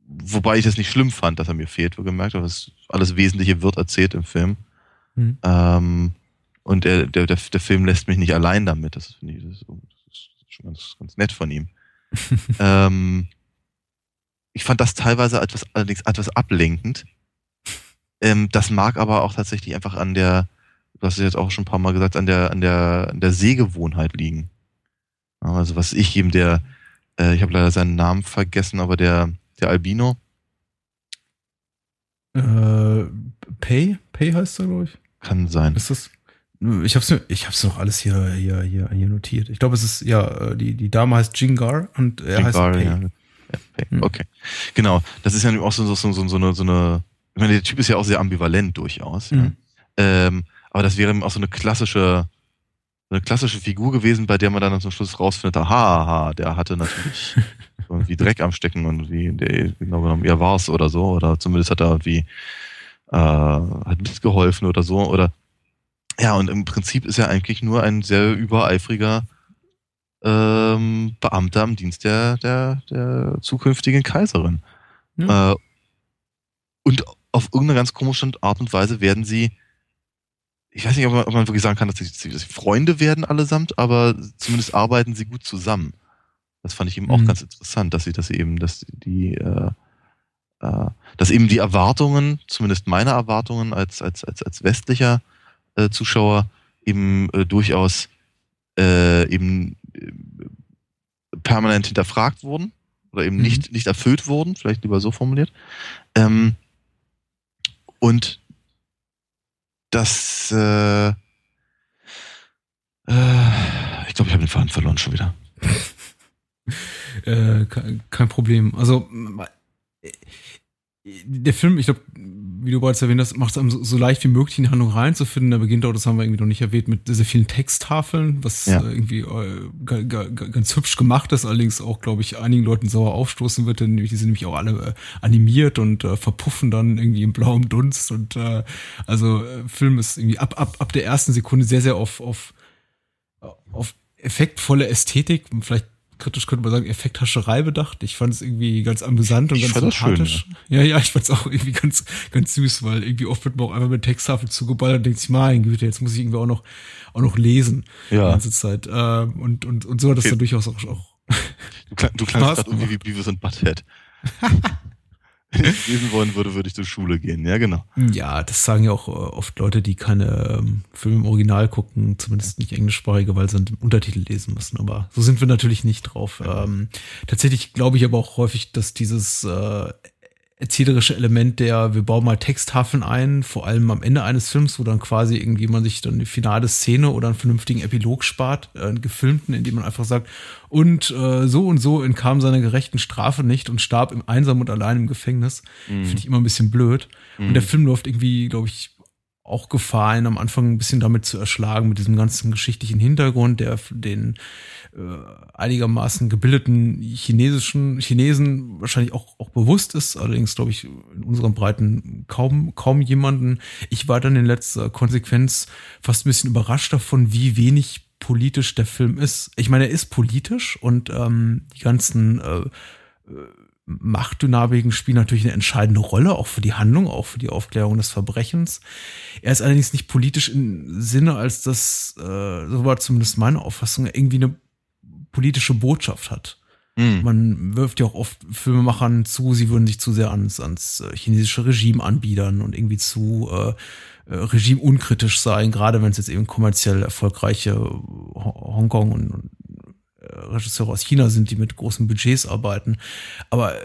wobei ich das nicht schlimm fand, dass er mir fehlt, wo gemerkt habe, alles Wesentliche wird erzählt im Film. Mhm. Ähm, und der, der, der, Film lässt mich nicht allein damit. Das finde ich, das ganz, ganz nett von ihm. ähm, ich fand das teilweise etwas, allerdings etwas ablenkend. Ähm, das mag aber auch tatsächlich einfach an der, du hast es jetzt auch schon ein paar Mal gesagt, an der, an der, an der Sehgewohnheit liegen. Also was ich eben der, äh, ich habe leider seinen Namen vergessen, aber der, der Albino. Äh, Pay? Pay heißt er, glaube ich. Kann sein. Ist das? Ich hab's, ich hab's noch alles hier, hier, hier, hier notiert. Ich glaube, es ist, ja, die, die Dame heißt Jingar und er Jingar, heißt Pei. Ja. ja. Hm. Okay. Genau. Das ist ja auch so, so, so, so, eine, so eine, ich meine, der Typ ist ja auch sehr ambivalent durchaus. Hm. Ja. Ähm, aber das wäre auch so eine klassische eine klassische Figur gewesen, bei der man dann zum Schluss rausfindet, aha, der hatte natürlich irgendwie Dreck am Stecken und wie der genau genommen er war es oder so oder zumindest hat er irgendwie äh, hat mitgeholfen oder so oder ja und im Prinzip ist er eigentlich nur ein sehr übereifriger ähm, Beamter im Dienst der der der zukünftigen Kaiserin ja. äh, und auf irgendeine ganz komische Art und Weise werden sie ich weiß nicht, ob man, ob man wirklich sagen kann, dass sie, dass sie, Freunde werden allesamt, aber zumindest arbeiten sie gut zusammen. Das fand ich eben mhm. auch ganz interessant, dass sie, dass sie eben, dass die, äh, äh, dass eben die Erwartungen, zumindest meine Erwartungen als als als als westlicher äh, Zuschauer eben äh, durchaus äh, eben äh, permanent hinterfragt wurden oder eben mhm. nicht nicht erfüllt wurden, vielleicht lieber so formuliert. Ähm, und das äh, äh, ich glaube, ich habe den Faden verloren schon wieder. Äh, kein, Problem. Also äh, der Film, ich glaube, wie du bereits erwähnt hast, macht es einem so, so, leicht wie möglich in die Handlung reinzufinden. Der beginnt auch, das haben wir irgendwie noch nicht erwähnt, mit sehr vielen Texttafeln, was ja. äh, irgendwie äh, ganz hübsch gemacht ist, allerdings auch, glaube ich, einigen Leuten sauer aufstoßen wird, denn die sind nämlich auch alle äh, animiert und äh, verpuffen dann irgendwie im blauen Dunst. Und äh, also äh, Film ist irgendwie ab, ab, ab der ersten Sekunde sehr, sehr auf, auf, auf effektvolle Ästhetik, vielleicht kritisch könnte man sagen, Effekthascherei bedacht. Ich fand es irgendwie ganz amüsant und ich ganz sympathisch. Schön, ja. ja, ja, ich fand es auch irgendwie ganz, ganz süß, weil irgendwie oft wird man auch einfach mit Texttafel zugeballert und denkt sich, mein Güte, jetzt muss ich irgendwie auch noch, auch noch lesen. Ja. Die ganze Zeit. Ähm, und, und, und so hat das okay. dann durchaus auch, auch Du, klang, du klangst gerade irgendwie wie Beavis und Butthead. Wenn ich lesen wollen würde, würde ich zur Schule gehen. Ja, genau. Ja, das sagen ja auch äh, oft Leute, die keine ähm, Filme im Original gucken, zumindest nicht englischsprachige, weil sie einen Untertitel lesen müssen. Aber so sind wir natürlich nicht drauf. Ähm, tatsächlich glaube ich aber auch häufig, dass dieses äh, erzählerische Element der, wir bauen mal Texttafeln ein, vor allem am Ende eines Films, wo dann quasi irgendwie man sich dann eine finale Szene oder einen vernünftigen Epilog spart, äh, einen gefilmten, in dem man einfach sagt, und äh, so und so entkam seiner gerechten Strafe nicht und starb im einsam und allein im Gefängnis. Mhm. Finde ich immer ein bisschen blöd. Mhm. Und der Film läuft irgendwie, glaube ich, auch Gefahr, am Anfang ein bisschen damit zu erschlagen, mit diesem ganzen geschichtlichen Hintergrund, der den äh, einigermaßen gebildeten chinesischen Chinesen wahrscheinlich auch, auch bewusst ist, allerdings glaube ich in unseren Breiten kaum, kaum jemanden. Ich war dann in letzter Konsequenz fast ein bisschen überrascht davon, wie wenig politisch der Film ist. Ich meine, er ist politisch und ähm, die ganzen äh, äh Machtdynamiken spielen natürlich eine entscheidende Rolle, auch für die Handlung, auch für die Aufklärung des Verbrechens. Er ist allerdings nicht politisch im Sinne, als dass, äh, so war zumindest meine Auffassung, irgendwie eine politische Botschaft hat. Mhm. Man wirft ja auch oft Filmemachern zu, sie würden sich zu sehr ans, ans äh, chinesische Regime anbiedern und irgendwie zu äh, äh Regime unkritisch sein, gerade wenn es jetzt eben kommerziell erfolgreiche Hongkong und Regisseure aus China sind, die mit großen Budgets arbeiten. Aber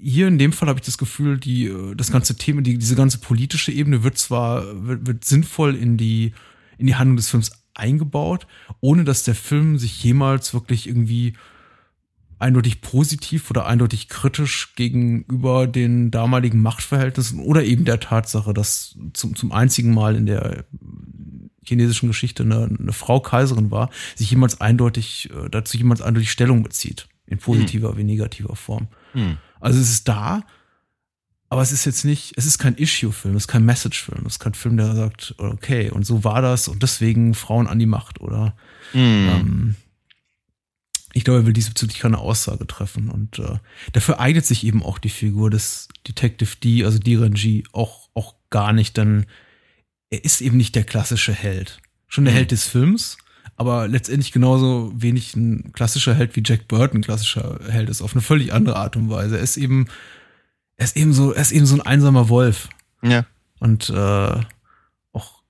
hier in dem Fall habe ich das Gefühl, die, das ganze Thema, die, diese ganze politische Ebene wird zwar, wird, wird sinnvoll in die, in die Handlung des Films eingebaut, ohne dass der Film sich jemals wirklich irgendwie eindeutig positiv oder eindeutig kritisch gegenüber den damaligen Machtverhältnissen oder eben der Tatsache, dass zum, zum einzigen Mal in der chinesischen Geschichte eine, eine Frau Kaiserin war, sich jemals eindeutig, äh, dazu jemals eindeutig Stellung bezieht. In positiver hm. wie negativer Form. Hm. Also es ist da, aber es ist jetzt nicht, es ist kein Issue-Film, es ist kein Message-Film, es ist kein Film, der sagt, okay, und so war das und deswegen Frauen an die Macht, oder? Hm. Ähm, ich glaube, er will diesbezüglich keine Aussage treffen. Und äh, dafür eignet sich eben auch die Figur des Detective D, also D. Renji, auch, auch gar nicht, denn er ist eben nicht der klassische Held. Schon der mhm. Held des Films, aber letztendlich genauso wenig ein klassischer Held wie Jack Burton klassischer Held ist, auf eine völlig andere Art und Weise. Er ist eben, er ist eben so, er ist eben so ein einsamer Wolf. Ja. Und äh, auch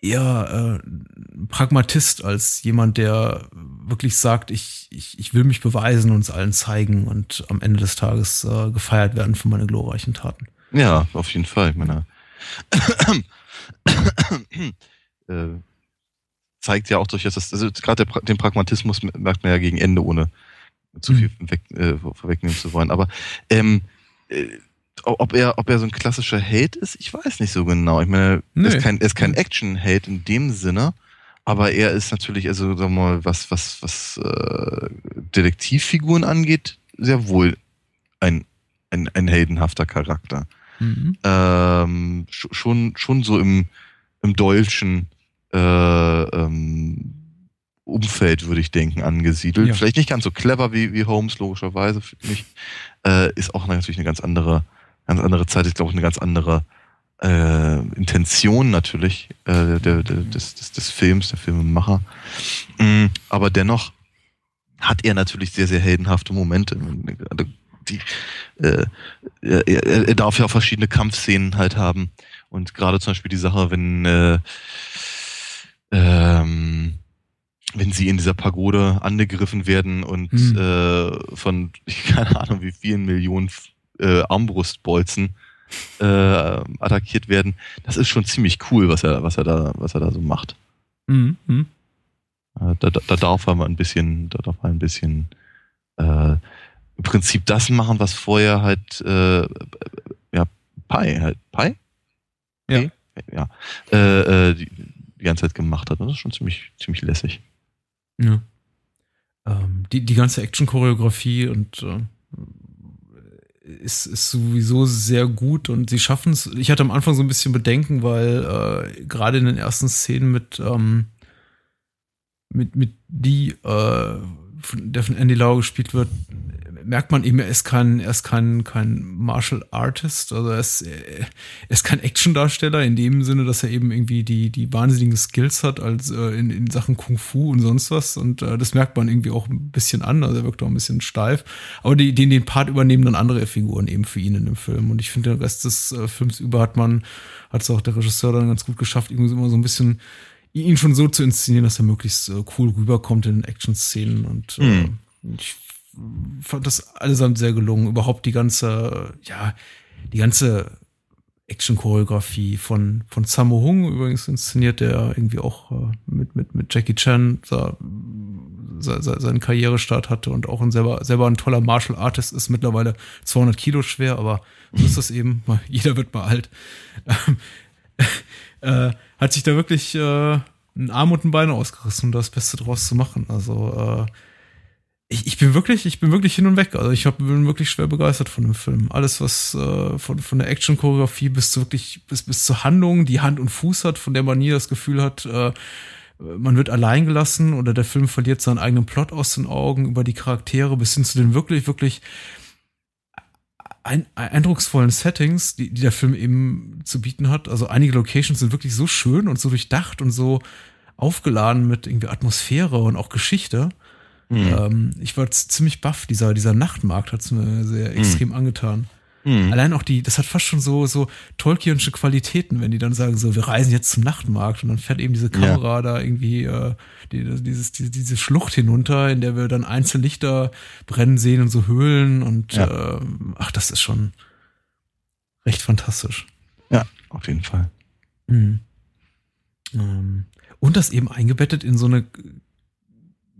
eher äh, Pragmatist als jemand, der wirklich sagt, ich, ich, ich will mich beweisen und es allen zeigen und am Ende des Tages äh, gefeiert werden für meine glorreichen Taten. Ja, auf jeden Fall. Ich meine, äh, zeigt ja auch durchaus, dass, also gerade den Pragmatismus merkt man ja gegen Ende, ohne zu viel mhm. weg, äh, vorwegnehmen zu wollen. Aber ähm, äh, ob er, ob er so ein klassischer Held ist, ich weiß nicht so genau. Ich meine, nee. er ist kein, er ist kein Action-Held in dem Sinne, Aber er ist natürlich, also sagen wir mal, was, was, was äh, Detektivfiguren angeht, sehr wohl ein, ein, ein heldenhafter Charakter. Mhm. Ähm, schon, schon so im, im deutschen äh, ähm, Umfeld, würde ich denken, angesiedelt. Ja. Vielleicht nicht ganz so clever wie, wie Holmes, logischerweise, finde ich. Äh, ist auch natürlich eine ganz andere, ganz andere Zeit, ist, glaube ich, eine ganz andere äh, Intention natürlich äh, der, der, des, des, des Films, der Filmemacher. Mm, aber dennoch hat er natürlich sehr, sehr heldenhafte Momente. Die, äh, er, er darf ja auch verschiedene Kampfszenen halt haben. Und gerade zum Beispiel die Sache, wenn äh, ähm, wenn sie in dieser Pagode angegriffen werden und hm. äh, von, keine Ahnung, wie vielen Millionen äh, Armbrustbolzen äh, attackiert werden, das ist schon ziemlich cool, was er, was er da, was er da so macht. Mhm. Da, da, da, darf er mal ein bisschen, da darf er ein bisschen äh, im Prinzip das machen, was vorher halt äh, ja Pi halt Pi? Ja. Ja. Äh, äh, die, die ganze Zeit gemacht hat. Das ist schon ziemlich, ziemlich lässig. Ja. Ähm, die, die ganze Action-Choreografie und äh, ist, ist sowieso sehr gut und sie schaffen es. Ich hatte am Anfang so ein bisschen Bedenken, weil äh, gerade in den ersten Szenen mit, ähm, mit, mit die, äh, von, der von Andy Lau gespielt wird, merkt man eben, er ist kein, er ist kein, kein Martial Artist, also er ist, er ist kein Action-Darsteller in dem Sinne, dass er eben irgendwie die, die wahnsinnigen Skills hat als äh, in, in Sachen Kung Fu und sonst was. Und äh, das merkt man irgendwie auch ein bisschen an, also er wirkt auch ein bisschen steif. Aber die, den, den Part übernehmen dann andere Figuren eben für ihn in dem Film. Und ich finde, den Rest des äh, Films über hat man, hat es auch der Regisseur dann ganz gut geschafft, irgendwie immer so ein bisschen ihn schon so zu inszenieren, dass er möglichst äh, cool rüberkommt in den Action-Szenen. Und mhm. ich fand das allesamt sehr gelungen. Überhaupt die ganze, ja, die ganze Action-Choreografie von, von Sammo Hung übrigens inszeniert, der irgendwie auch äh, mit, mit, mit Jackie Chan da, seinen Karrierestart hatte und auch ein selber, selber ein toller Martial Artist ist, mittlerweile 200 Kilo schwer, aber so ist das eben, jeder wird mal alt. äh, hat sich da wirklich äh, ein Arm und ein Bein ausgerissen, um das Beste draus zu machen. Also äh, ich, ich bin wirklich, ich bin wirklich hin und weg. Also ich hab, bin wirklich schwer begeistert von dem Film. Alles, was äh, von, von der Action-Choreografie bis zu wirklich, bis, bis zur Handlung, die Hand und Fuß hat, von der man nie das Gefühl hat, äh, man wird allein gelassen oder der Film verliert seinen eigenen Plot aus den Augen über die Charaktere bis hin zu den wirklich, wirklich ein, eindrucksvollen Settings, die, die der Film eben zu bieten hat. Also einige Locations sind wirklich so schön und so durchdacht und so aufgeladen mit irgendwie Atmosphäre und auch Geschichte. Mhm. Ähm, ich war ziemlich baff. Dieser, dieser Nachtmarkt hat es mir sehr mhm. extrem mhm. angetan. Mhm. Allein auch die, das hat fast schon so, so Tolkienische Qualitäten, wenn die dann sagen, so, wir reisen jetzt zum Nachtmarkt und dann fährt eben diese Kamera ja. da irgendwie äh, die, dieses, die, diese Schlucht hinunter, in der wir dann einzelne Lichter brennen sehen und so Höhlen und ja. äh, ach, das ist schon recht fantastisch. Ja, auf jeden Fall. Mhm. Ähm, und das eben eingebettet in so eine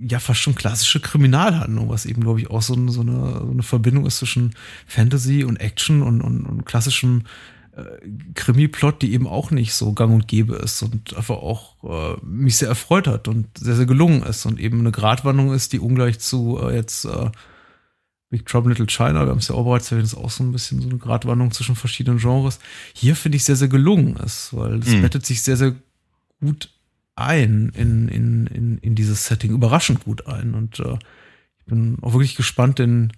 ja fast schon klassische Kriminalhandlung, was eben, glaube ich, auch so, so, eine, so eine Verbindung ist zwischen Fantasy und Action und, und, und klassischem äh, Krimi-Plot, die eben auch nicht so gang und gäbe ist und einfach auch äh, mich sehr erfreut hat und sehr, sehr gelungen ist und eben eine Gratwanderung ist, die ungleich zu äh, jetzt äh, Big Trouble Little China, wir haben es ja auch bereits erwähnt, ist auch so ein bisschen so eine Gratwanderung zwischen verschiedenen Genres. Hier finde ich sehr, sehr gelungen ist, weil es mhm. bettet sich sehr, sehr gut ein in, in, in, in dieses Setting, überraschend gut ein. Und äh, ich bin auch wirklich gespannt, denn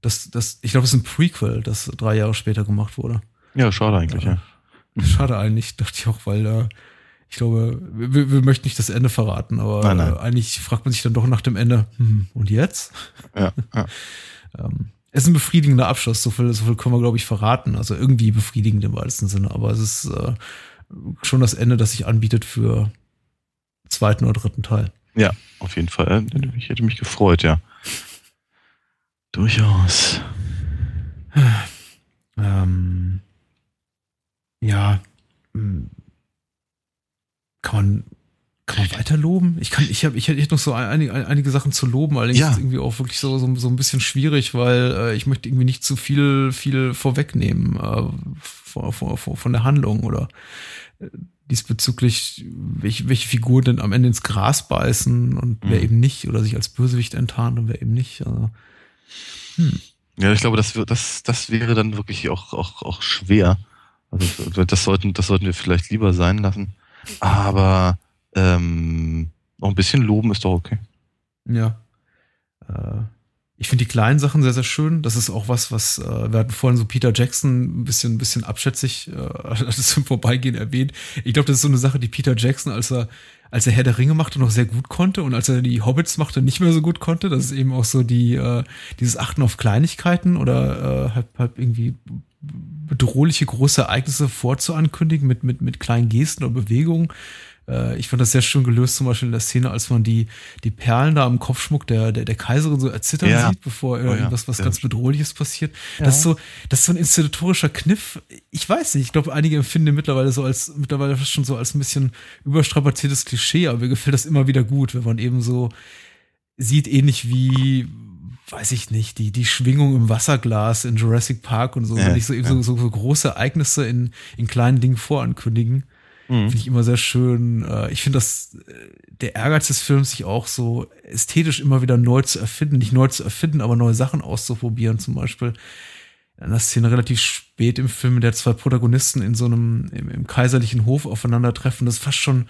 das, das, ich glaube, es ist ein Prequel, das drei Jahre später gemacht wurde. Ja, schade eigentlich, ja. ja. Schade eigentlich, dachte ich auch, weil äh, ich glaube, wir, wir möchten nicht das Ende verraten, aber nein, nein. Äh, eigentlich fragt man sich dann doch nach dem Ende, hm, und jetzt? Ja, ja. ähm, es ist ein befriedigender Abschluss, so viel, so viel können wir, glaube ich, verraten. Also irgendwie befriedigend im weitesten Sinne, aber es ist äh, schon das Ende, das sich anbietet für zweiten oder dritten Teil. Ja, auf jeden Fall. Ich hätte mich gefreut, ja. Durchaus. Ähm, ja. Hm. Kann man, kann man weiter loben? Ich kann, ich habe, ich hätte noch so einige, einige Sachen zu loben, allerdings ja. ist es irgendwie auch wirklich so, so, so ein bisschen schwierig, weil äh, ich möchte irgendwie nicht zu viel, viel vorwegnehmen äh, von, von, von der Handlung oder diesbezüglich, welche, welche Figuren denn am Ende ins Gras beißen und mhm. wer eben nicht oder sich als Bösewicht enttarnt und wer eben nicht. Also, hm. Ja, ich glaube, das, das, das wäre dann wirklich auch, auch, auch schwer. Also das sollten, das sollten wir vielleicht lieber sein lassen. Aber ähm, noch ein bisschen loben ist doch okay. Ja. Äh, ich finde die kleinen Sachen sehr, sehr schön. Das ist auch was, was, äh, wir hatten vorhin so Peter Jackson ein bisschen, ein bisschen abschätzig, äh, das im Vorbeigehen erwähnt. Ich glaube, das ist so eine Sache, die Peter Jackson, als er, als er Herr der Ringe machte, noch sehr gut konnte und als er die Hobbits machte, nicht mehr so gut konnte. Das ist eben auch so die, äh, dieses Achten auf Kleinigkeiten oder äh, halt, halt irgendwie bedrohliche große Ereignisse vorzuankündigen mit, mit, mit kleinen Gesten oder Bewegungen. Äh, ich fand das sehr schön gelöst, zum Beispiel in der Szene, als man die, die Perlen da am Kopfschmuck der, der, der Kaiserin so erzittern ja. sieht, bevor oh, irgendwas was ja. ganz Bedrohliches passiert. Ja. Das ist so, das ist so ein inszenatorischer Kniff. Ich weiß nicht, ich glaube, einige empfinden den mittlerweile so als, mittlerweile fast schon so als ein bisschen überstrapaziertes Klischee, aber mir gefällt das immer wieder gut, wenn man eben so sieht, ähnlich wie, weiß ich nicht, die, die Schwingung im Wasserglas in Jurassic Park und so, ja, wenn ich so, ja. so, so, so große Ereignisse in, in kleinen Dingen vorankündigen. Mhm. Finde ich immer sehr schön. Äh, ich finde, dass äh, der Ehrgeiz des Films, sich auch so ästhetisch immer wieder neu zu erfinden, nicht neu zu erfinden, aber neue Sachen auszuprobieren, zum Beispiel in einer Szene relativ spät im Film, in der zwei Protagonisten in so einem im, im kaiserlichen Hof aufeinandertreffen, das ist fast schon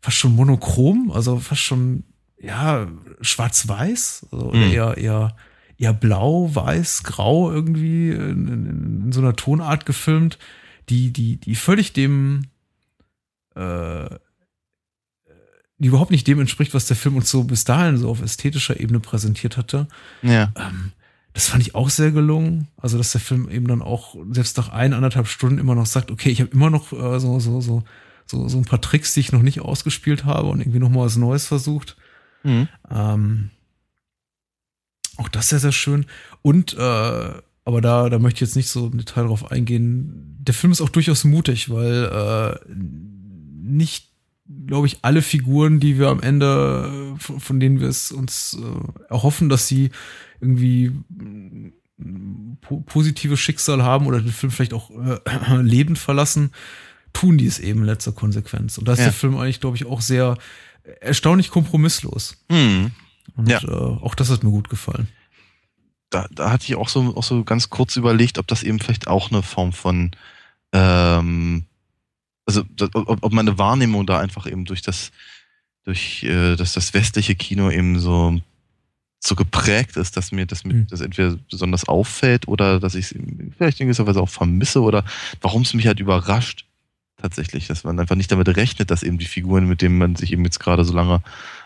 fast schon monochrom, also fast schon ja schwarz-weiß, also mhm. eher eher eher blau, weiß, grau irgendwie in, in, in, so einer Tonart gefilmt, die die die völlig dem äh, die überhaupt nicht dem entspricht, was der Film uns so bis dahin so auf ästhetischer Ebene präsentiert hatte. Ja. Ähm, das fand ich auch sehr gelungen. Also, dass der Film eben dann auch selbst nach ein, anderthalb Stunden immer noch sagt, okay, ich habe immer noch äh, so, so, so, so, so ein paar Tricks, die ich noch nicht ausgespielt habe und irgendwie noch mal was Neues versucht. Mhm. Ähm, auch das sehr, sehr schön. Und, äh, aber da, da möchte ich jetzt nicht so im Detail drauf eingehen. Der Film ist auch durchaus mutig, weil äh, nicht, glaube ich, alle Figuren, die wir am Ende, von, von denen wir es uns äh, erhoffen, dass sie irgendwie po positive Schicksal haben oder den Film vielleicht auch äh, lebend verlassen, tun die es eben in letzter Konsequenz. Und da ist ja. der Film eigentlich, glaube ich, auch sehr erstaunlich kompromisslos. Mhm. Und ja. äh, auch das hat mir gut gefallen. Da, da hatte ich auch so, auch so ganz kurz überlegt, ob das eben vielleicht auch eine Form von ähm, also ob, ob meine Wahrnehmung da einfach eben durch das, durch äh, dass das westliche Kino eben so so geprägt ist, dass mir das, mhm. das entweder besonders auffällt oder dass ich es vielleicht in gewisser Weise auch vermisse oder warum es mich halt überrascht tatsächlich, dass man einfach nicht damit rechnet, dass eben die Figuren, mit denen man sich eben jetzt gerade so lange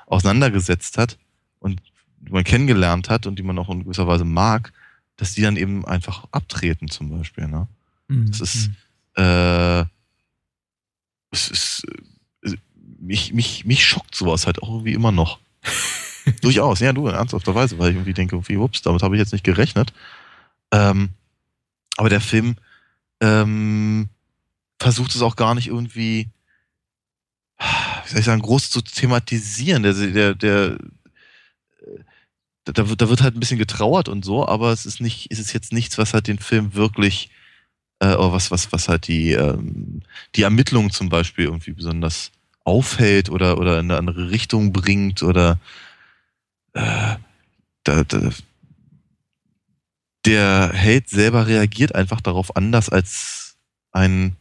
auseinandergesetzt hat und die man kennengelernt hat und die man auch in gewisser Weise mag, dass die dann eben einfach abtreten zum Beispiel. Ne? Mhm. Das ist hm. äh, es ist, äh, mich, mich, mich schockt sowas halt auch irgendwie immer noch. Durchaus, ja, du, ernsthafterweise, weil ich irgendwie denke, irgendwie, ups, damit habe ich jetzt nicht gerechnet. Ähm, aber der Film ähm, versucht es auch gar nicht irgendwie, wie soll ich sagen, groß zu thematisieren. Der, der, der, da, wird, da wird halt ein bisschen getrauert und so, aber es ist nicht, ist es jetzt nichts, was halt den Film wirklich äh, oder was, was, was halt die, ähm, die Ermittlungen zum Beispiel irgendwie besonders aufhält oder, oder in eine andere Richtung bringt oder äh, da, da, der Held selber reagiert einfach darauf anders als ein,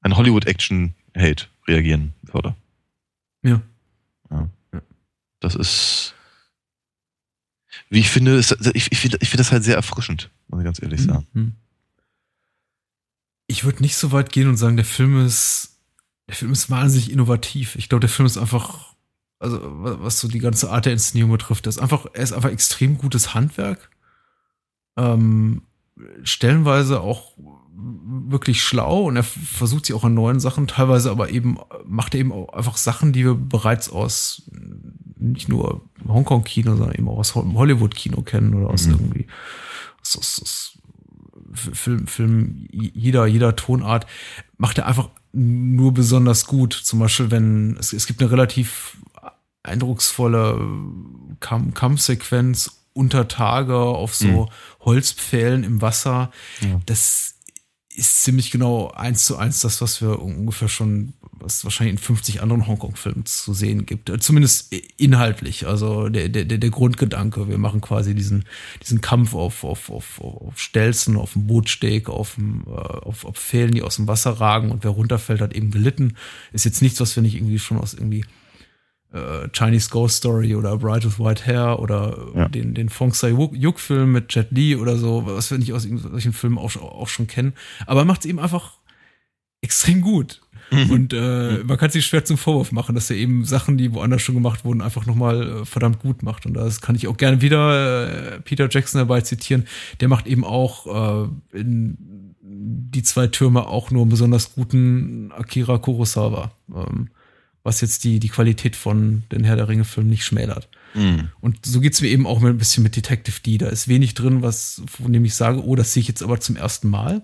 ein Hollywood-Action-Held reagieren würde. Ja. ja. Das ist, wie ich finde, ist, ich, ich finde ich find das halt sehr erfrischend, muss ich ganz ehrlich mhm. sagen. Mhm ich würde nicht so weit gehen und sagen, der Film ist, der Film ist wahnsinnig innovativ. Ich glaube, der Film ist einfach, also was so die ganze Art der Inszenierung betrifft, ist einfach, er ist einfach extrem gutes Handwerk. Ähm, stellenweise auch wirklich schlau und er versucht sich auch an neuen Sachen, teilweise aber eben macht er eben auch einfach Sachen, die wir bereits aus nicht nur Hongkong-Kino, sondern eben auch aus Hollywood-Kino kennen oder aus mhm. irgendwie aus, aus, aus Film, Film jeder, jeder Tonart macht er einfach nur besonders gut. Zum Beispiel, wenn es, es gibt eine relativ eindrucksvolle Kamp Kampfsequenz unter Tage auf so mhm. Holzpfählen im Wasser. Ja. Das ist ziemlich genau eins zu eins das, was wir ungefähr schon, was wahrscheinlich in 50 anderen Hongkong-Filmen zu sehen gibt. Äh, zumindest inhaltlich. Also der, der, der Grundgedanke. Wir machen quasi diesen, diesen Kampf auf, auf, auf, auf Stelzen, auf dem Bootsteg, auf, dem, äh, auf, auf Pfählen, die aus dem Wasser ragen und wer runterfällt, hat eben gelitten. Ist jetzt nichts, was wir nicht irgendwie schon aus irgendwie äh, Chinese Ghost Story oder Bright with White Hair oder ja. den, den Fong Sai-Yuk-Film mit Jet Li oder so, was wir nicht aus solchen Filmen auch, auch schon kennen. Aber er macht es eben einfach extrem gut. Mhm. Und äh, man kann sich schwer zum Vorwurf machen, dass er eben Sachen, die woanders schon gemacht wurden, einfach nochmal äh, verdammt gut macht. Und das kann ich auch gerne wieder äh, Peter Jackson dabei zitieren. Der macht eben auch äh, in die zwei Türme auch nur einen besonders guten Akira Kurosawa. Ähm, was jetzt die, die Qualität von den Herr der Ringe-Filmen nicht schmälert. Mhm. Und so geht es mir eben auch ein bisschen mit Detective D. Da ist wenig drin, was, von dem ich sage, oh, das sehe ich jetzt aber zum ersten Mal.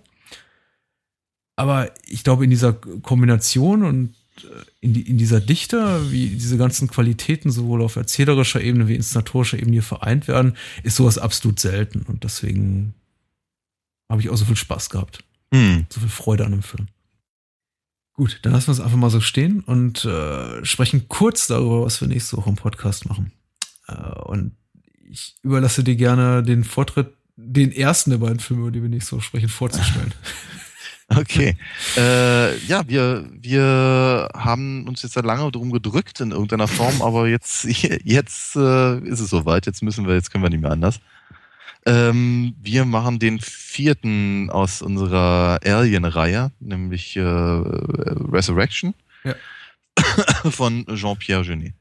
Aber ich glaube, in dieser Kombination und äh, in, die, in dieser Dichte, wie diese ganzen Qualitäten sowohl auf erzählerischer Ebene wie inszenatorischer Ebene hier vereint werden, ist sowas absolut selten. Und deswegen habe ich auch so viel Spaß gehabt. Mhm. So viel Freude an dem Film. Gut, dann lassen wir es einfach mal so stehen und äh, sprechen kurz darüber, was wir nächste Woche im Podcast machen. Äh, und ich überlasse dir gerne den Vortritt, den ersten der beiden Filme, über die wir nächste Woche sprechen, vorzustellen. Okay. äh, ja, wir, wir haben uns jetzt seit lange drum gedrückt in irgendeiner Form, aber jetzt, jetzt äh, ist es soweit. Jetzt müssen wir, jetzt können wir nicht mehr anders. Ähm, wir machen den vierten aus unserer Alien-Reihe, nämlich äh, Resurrection ja. von Jean-Pierre Genet.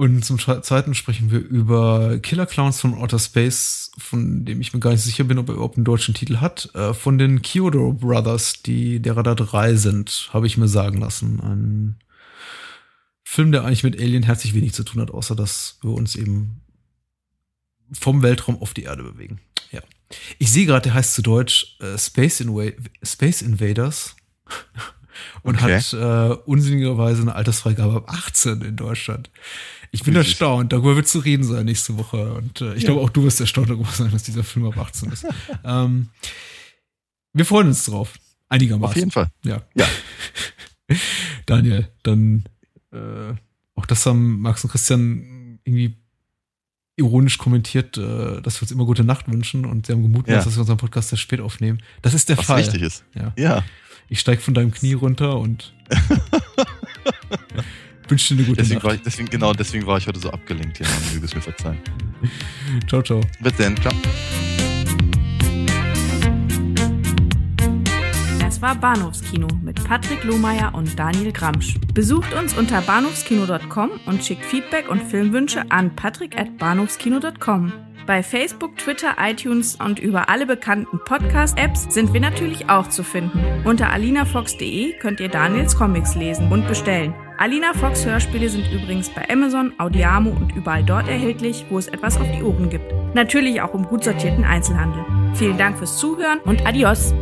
Und zum zweiten sprechen wir über Killer Clowns from Outer Space, von dem ich mir gar nicht sicher bin, ob er überhaupt einen deutschen Titel hat. Äh, von den Kyoto Brothers, die derer da drei sind, habe ich mir sagen lassen. Ein Film, der eigentlich mit Alien herzlich wenig zu tun hat, außer dass wir uns eben vom Weltraum auf die Erde bewegen. Ja. Ich sehe gerade, der heißt zu Deutsch äh, Space, Inva Space Invaders und okay. hat äh, unsinnigerweise eine Altersfreigabe ab 18 in Deutschland. Ich bin Richtig. erstaunt, darüber wird zu reden sein nächste Woche. Und äh, ich ja. glaube auch du wirst erstaunt darüber sein, dass dieser Film ab 18 ist. ähm, wir freuen uns drauf. Einigermaßen. Auf jeden Fall. Ja. ja. Daniel, dann äh, auch das haben Max und Christian irgendwie ironisch kommentiert, äh, dass wir uns immer gute Nacht wünschen und sie haben gemutmaßt, ja. dass wir unseren Podcast sehr spät aufnehmen. Das ist der Was Fall. Was wichtig ist. Ja. ja. Ich steige von deinem Knie runter und wünsche dir eine gute deswegen Nacht. Ich, deswegen, genau, deswegen war ich heute so abgelenkt. Ja, möge es mir verzeihen. ciao, ciao. Bis dann. Ciao. Das war Bahnhofskino mit Patrick Lohmeier und Daniel Gramsch. Besucht uns unter bahnhofskino.com und schickt Feedback und Filmwünsche an patrick@bahnhofskino.com. Bei Facebook, Twitter, iTunes und über alle bekannten Podcast-Apps sind wir natürlich auch zu finden. Unter alinafox.de könnt ihr Daniels Comics lesen und bestellen. Alina Fox Hörspiele sind übrigens bei Amazon, Audiamo und überall dort erhältlich, wo es etwas auf die Ohren gibt. Natürlich auch im gut sortierten Einzelhandel. Vielen Dank fürs Zuhören und adios!